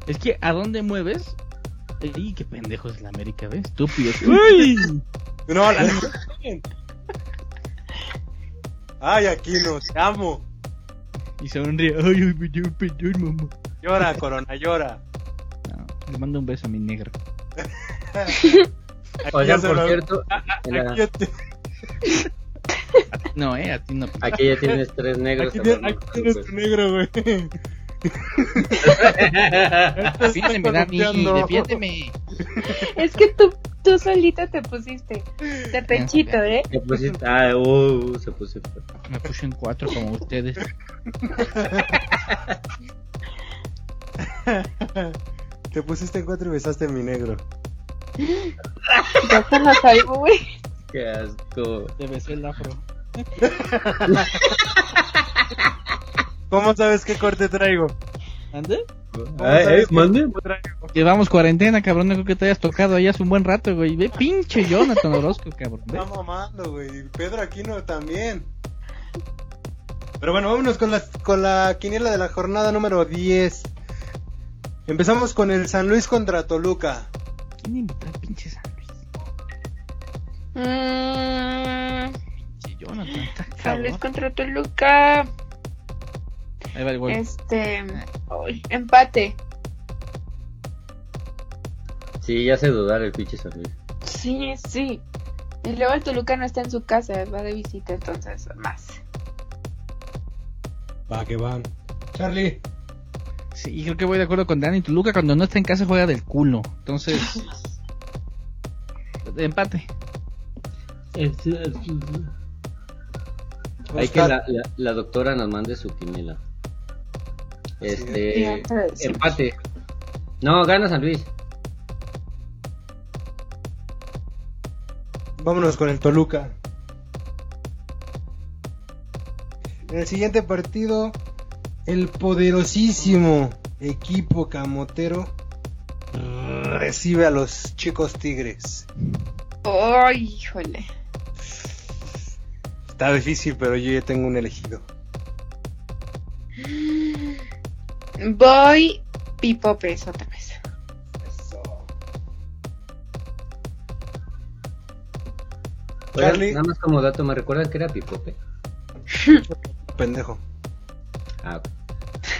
Es que, ¿a dónde mueves? ¡Ey, qué pendejo es la América, ¿ves? Estúpidos. ¡Uy! No, la Ay, Aquino, te amo. Y sonríe. ¡Ay, ay, dio perdón, mamá! Llora, Corona, llora. No, le mando un beso a mi negro. Aquí Oigan, por lo- cierto, la- Aquí, ya te- No, eh, a ti no. aquí ya tienes tres negros. aquí cabrón, aquí no te tienes tu negro, güey. Defiéndeme, Dani, defiéndeme. Es que tú, tú solita te pusiste de pechito, ¿eh? Se pusiste- Ah, uh, se puso. Me puse en cuatro como ustedes. Te pusiste en cuatro y besaste a mi negro. Déjanos algo, güey. Qué asco. Te besé el afro. ¿Cómo sabes qué corte traigo? ¿Ande? ¿Cómo Ay, sabes eh, mande. corte traigo? Llevamos cuarentena, cabrón. No creo que te hayas tocado ahí hace un buen rato, güey. Ve, pinche Jonathan Orozco, cabrón. ve. Está mamando, güey. Pedro Aquino también. Pero bueno, vámonos con la, con la quiniela de la jornada número 10. Empezamos con el San Luis contra Toluca. ¿Quién invitó al pinche San Luis? Mm, Pinche Jonathan, contra Toluca. Ahí va el gol. Este. ay, empate. Sí, ya sé dudar el pinche San Luis. Sí, sí. Y luego el Toluca no está en su casa, va de visita, entonces más. Va, que van. Charlie. Sí, creo que voy de acuerdo con Dani. Toluca cuando no está en casa juega del culo. Entonces. empate. Hay que la, la, la doctora nos mande su quiniela. Ya Este. Empate. No, gana San Luis. Vámonos con el Toluca. En el siguiente partido, el poderosísimo equipo camotero recibe a los chicos tigres. Ay, híjole. Está difícil, pero yo ya tengo un elegido. Voy Pipopes otra vez. Charlie. Nada más como dato, ¿me recuerdan que era Pipope? Pendejo. Ah,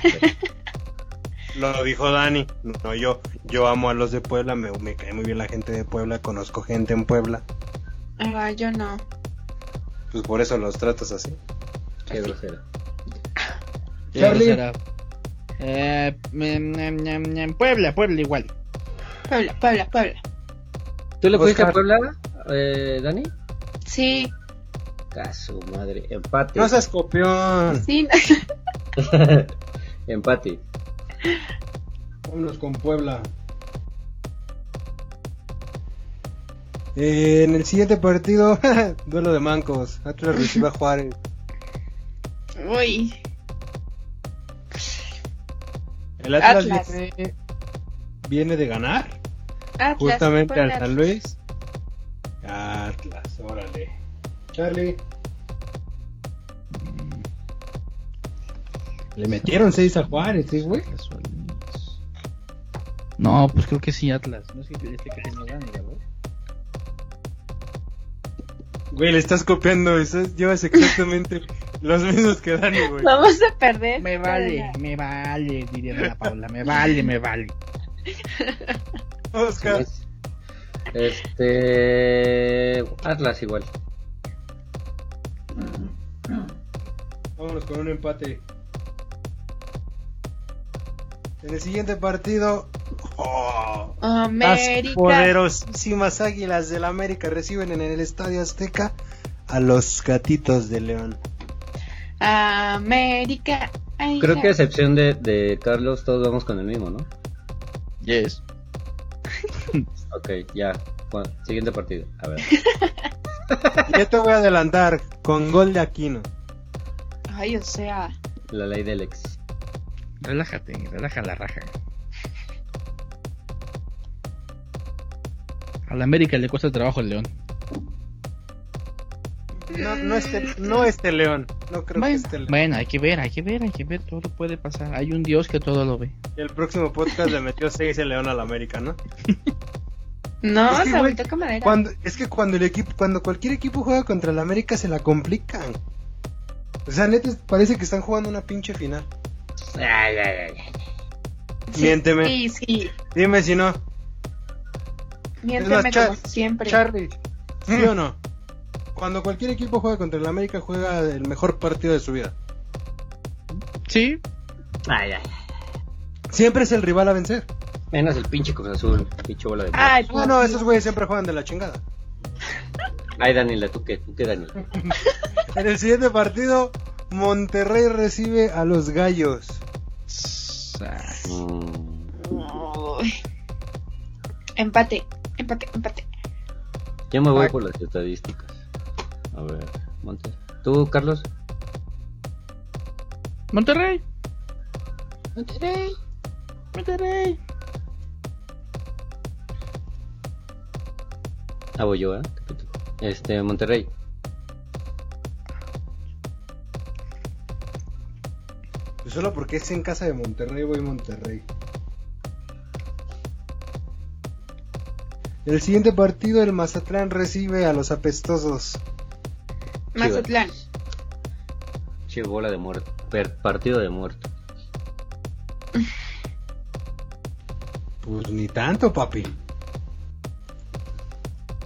Lo dijo Dani, no yo. Yo amo a los de Puebla, me, me cae muy bien la gente de Puebla, conozco gente en Puebla. Ah, yo no. Pues por eso los tratas así. qué grosera. Charlie. Será. Eh, em, Puebla, Puebla igual. Puebla, Puebla, Puebla. ¿Tú le fuiste a. Puebla, eh, Dani? Sí, Caso, madre. Empate. No seas copión. sí. Empate. Vámonos con Puebla. Eh, en el siguiente partido, duelo de mancos. Atlas recibe a Juárez. Uy. El Atlas, Atlas. Viene, viene de ganar Atlas, justamente al. San Luis. Atlas, órale. Charlie. Le metieron 6 a Juárez, ¿sí, güey? No, pues creo que sí, Atlas. No sé si este que no gane, ¿verdad? Güey, le estás copiando, eso, llevas exactamente los mismos que Dani, güey. Vamos a perder. Me vale, me vale, diría la Paula. Me vale, me vale. Oscar. Este. Atlas igual. Vámonos con un empate. En el siguiente partido, oh, las América. poderosísimas águilas del América reciben en el Estadio Azteca a los gatitos de León. América. Ay, Creo que a excepción de, de Carlos, todos vamos con el mismo, ¿no? Yes. Ok, ya. Bueno, siguiente partido. A ver. Yo te voy a adelantar con gol de Aquino. Ay, o sea. La ley del ex. Relájate, relaja la raja. A la América le cuesta trabajo el León. No, no este, no este León. No creo que Bueno, este León. bueno, hay que ver, hay que ver, hay que ver, todo puede pasar. Hay un Dios que todo lo ve. Y el próximo podcast le metió 6 el León al América, ¿no? No, Es que, se güey, agüitó con madera. Cuando, es que cuando el equipo, cuando cualquier equipo juega contra el América se la complican. O sea, neta, parece que están jugando una pinche final. Ay, ay, ay, ay. Miénteme. Sí, sí. Dime si no. Miénteme Char- como siempre. Charlie, ¿sí o no? Cuando cualquier equipo juega contra el América juega el mejor partido de su vida. Sí, Ay, ay. Siempre es el rival a vencer. Menos el pinche Cruz Azul. Pinche bola de. Ay, Ah, no, esos güeyes siempre juegan de la chingada. Ay, Daniela, ¿tú qué? ¿Tú qué, Daniela? En el siguiente partido, Monterrey recibe a los gallos. Mm. Empate, empate, empate. Yo me voy por las estadísticas. A ver, Monte. ¿Tú, Carlos? Monterrey. Monterrey. Monterrey. Ah, voy yo, ¿eh? Este, Monterrey. Pues solo porque es en casa de Monterrey, voy Monterrey. El siguiente partido, el Mazatlán recibe a los apestosos. Mazatlán. Che, bola de muerto. Per- partido de muerto. Pues ni tanto, papi.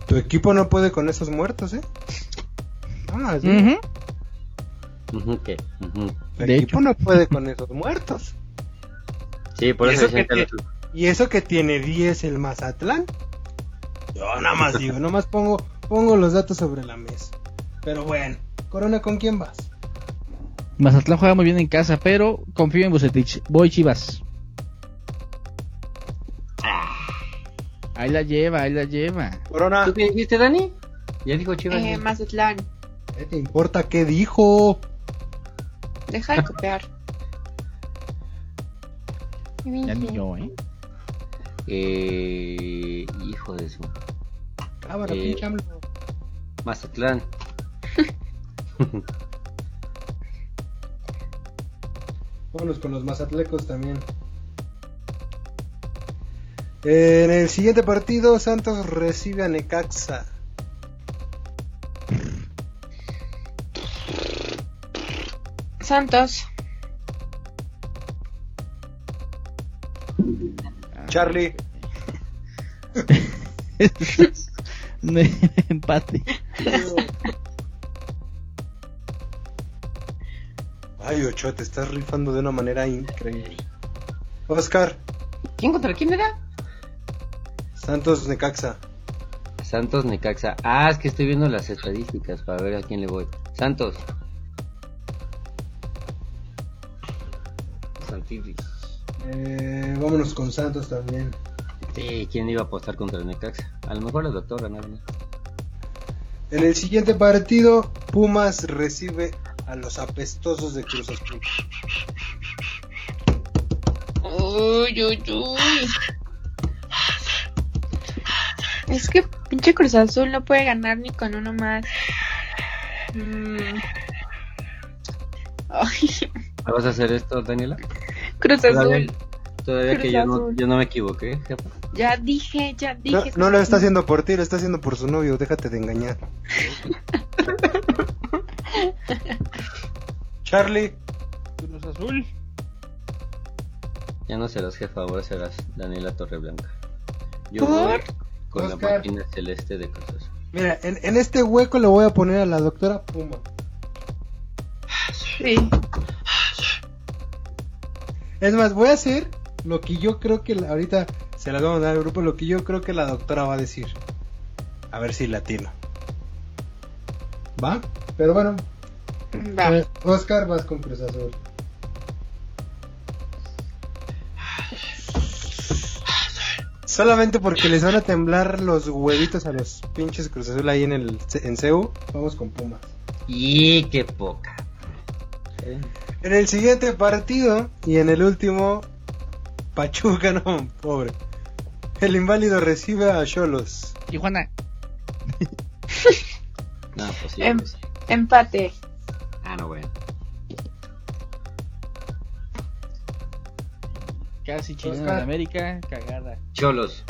Tu equipo no puede con esos muertos, ¿eh? Ah, sí. ¿Qué? Ujú. Tu De equipo hecho. no puede con esos muertos. Sí, por ¿Y eso, eso que te- ¿Y eso que tiene 10 el Mazatlán? Yo nada más digo, nada más pongo, pongo los datos sobre la mesa. Pero bueno, Corona, ¿con quién vas? Mazatlán juega muy bien en casa, pero confío en Bucetich. Voy Chivas. Ahí la lleva, ahí la lleva. Corona, ¿Tú qué dijiste, Dani? Ya dijo Chivas. Eh. Mazatlán. ¿qué te importa qué dijo? Deja de copiar. Ya ni yo, ¿eh? Eh, hijo de su. Cámara, Eh. pinche AMLO. Mazatlán. Vámonos con los mazatlecos también. En el siguiente partido, Santos recibe a Necaxa. Santos. Charlie, Empate. ay Ochoa, te estás rifando de una manera increíble. Oscar, ¿Quién contra quién era? Santos Necaxa. Santos Necaxa. Ah, es que estoy viendo las estadísticas para ver a quién le voy. Santos. Santivis. Eh, vámonos con Santos también. Sí, ¿quién iba a apostar contra el Necaxa? A lo mejor la doctora, nada más. En el siguiente partido, Pumas recibe a los apestosos de Cruz Azul. Uy, uy, uy. Es que pinche Cruz Azul no puede ganar ni con uno más. Mm. Ay, ¿Vas a hacer esto, Daniela? Cruz Azul. Todavía Cruz que yo no, yo no me equivoqué, jefa. Ya dije, ya No, dije. no lo está haciendo por ti, lo está haciendo por su novio, déjate de engañar. Charlie, Cruz Azul. Ya no serás jefa, ahora serás Daniela Torreblanca. Yo ¿Por? voy con Oscar. la máquina celeste de Cruz Azul. mira, en, en este hueco le voy a poner a la doctora Puma. Sí. Es más, voy a hacer lo que yo creo que la- ahorita se las vamos a dar al grupo, lo que yo creo que la doctora va a decir. A ver si latino. ¿Va? Pero bueno, Va. eh, Oscar vas con Cruz Azul. Solamente porque les van a temblar los huevitos a los pinches Cruz Azul ahí en el en CEU, vamos con Pumas. Y qué poca. En el siguiente partido y en el último, Pachuca, no, pobre. El inválido recibe a Cholos. Tijuana. No, pues sí, Em- pues. Empate. Ah, no, bueno. Casi chingada Oscar. de América. Cagada. Cholos.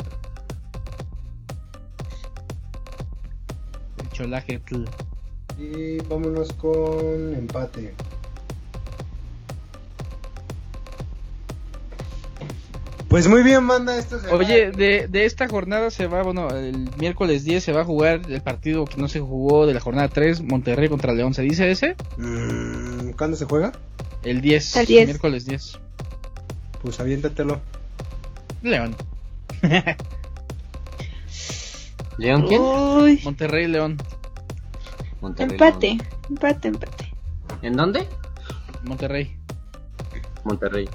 El cholaje. Y vámonos con empate. Pues muy bien, manda esto. se Oye, va. de, de esta jornada se va, bueno, el miércoles 10 se va a jugar el partido que no se jugó de la jornada 3, Monterrey contra León. ¿Se dice ese? Mm, ¿Cuándo se juega? El 10. El 10. Miércoles 10. Pues aviéntatelo. León. ¿León quién? Uy. Monterrey, León. Monterrey. Empate. Empate, empate. ¿En dónde? Monterrey. Monterrey.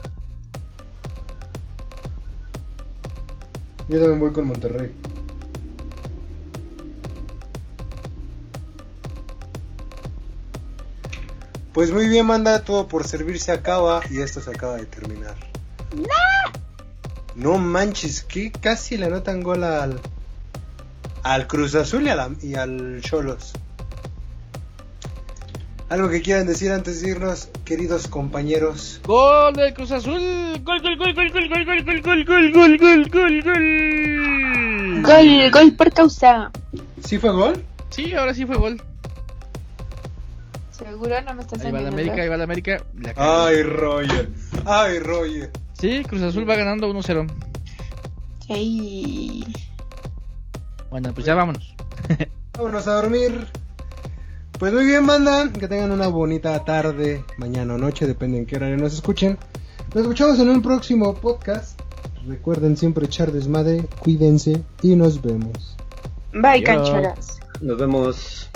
Yo también voy con Monterrey. Pues muy bien, manda todo por servir se acaba y esto se acaba de terminar. No manches, que casi le anotan gol al al Cruz Azul y, a la- y al Cholos. Algo que quieran decir antes de irnos, queridos compañeros. Gol del Cruz Azul. Gol, gol, gol, gol, gol, gol, gol, gol, gol, gol, gol, gol, gol, gol. Gol, gol por causa. ¿Sí fue gol? Sí, ahora sí fue gol. Seguro no me estás Ahí va la. América, ahí va la América. Ay, Roger. Ay, Roger. Sí, Cruz Azul va ganando 1-0. Sí. Bueno, pues ya vámonos. Vámonos a dormir. Pues muy bien, banda. Que tengan una bonita tarde, mañana o noche, depende en qué horario nos escuchen. Nos escuchamos en un próximo podcast. Recuerden siempre echar desmadre, cuídense y nos vemos. Bye, Adiós. cancheras. Nos vemos.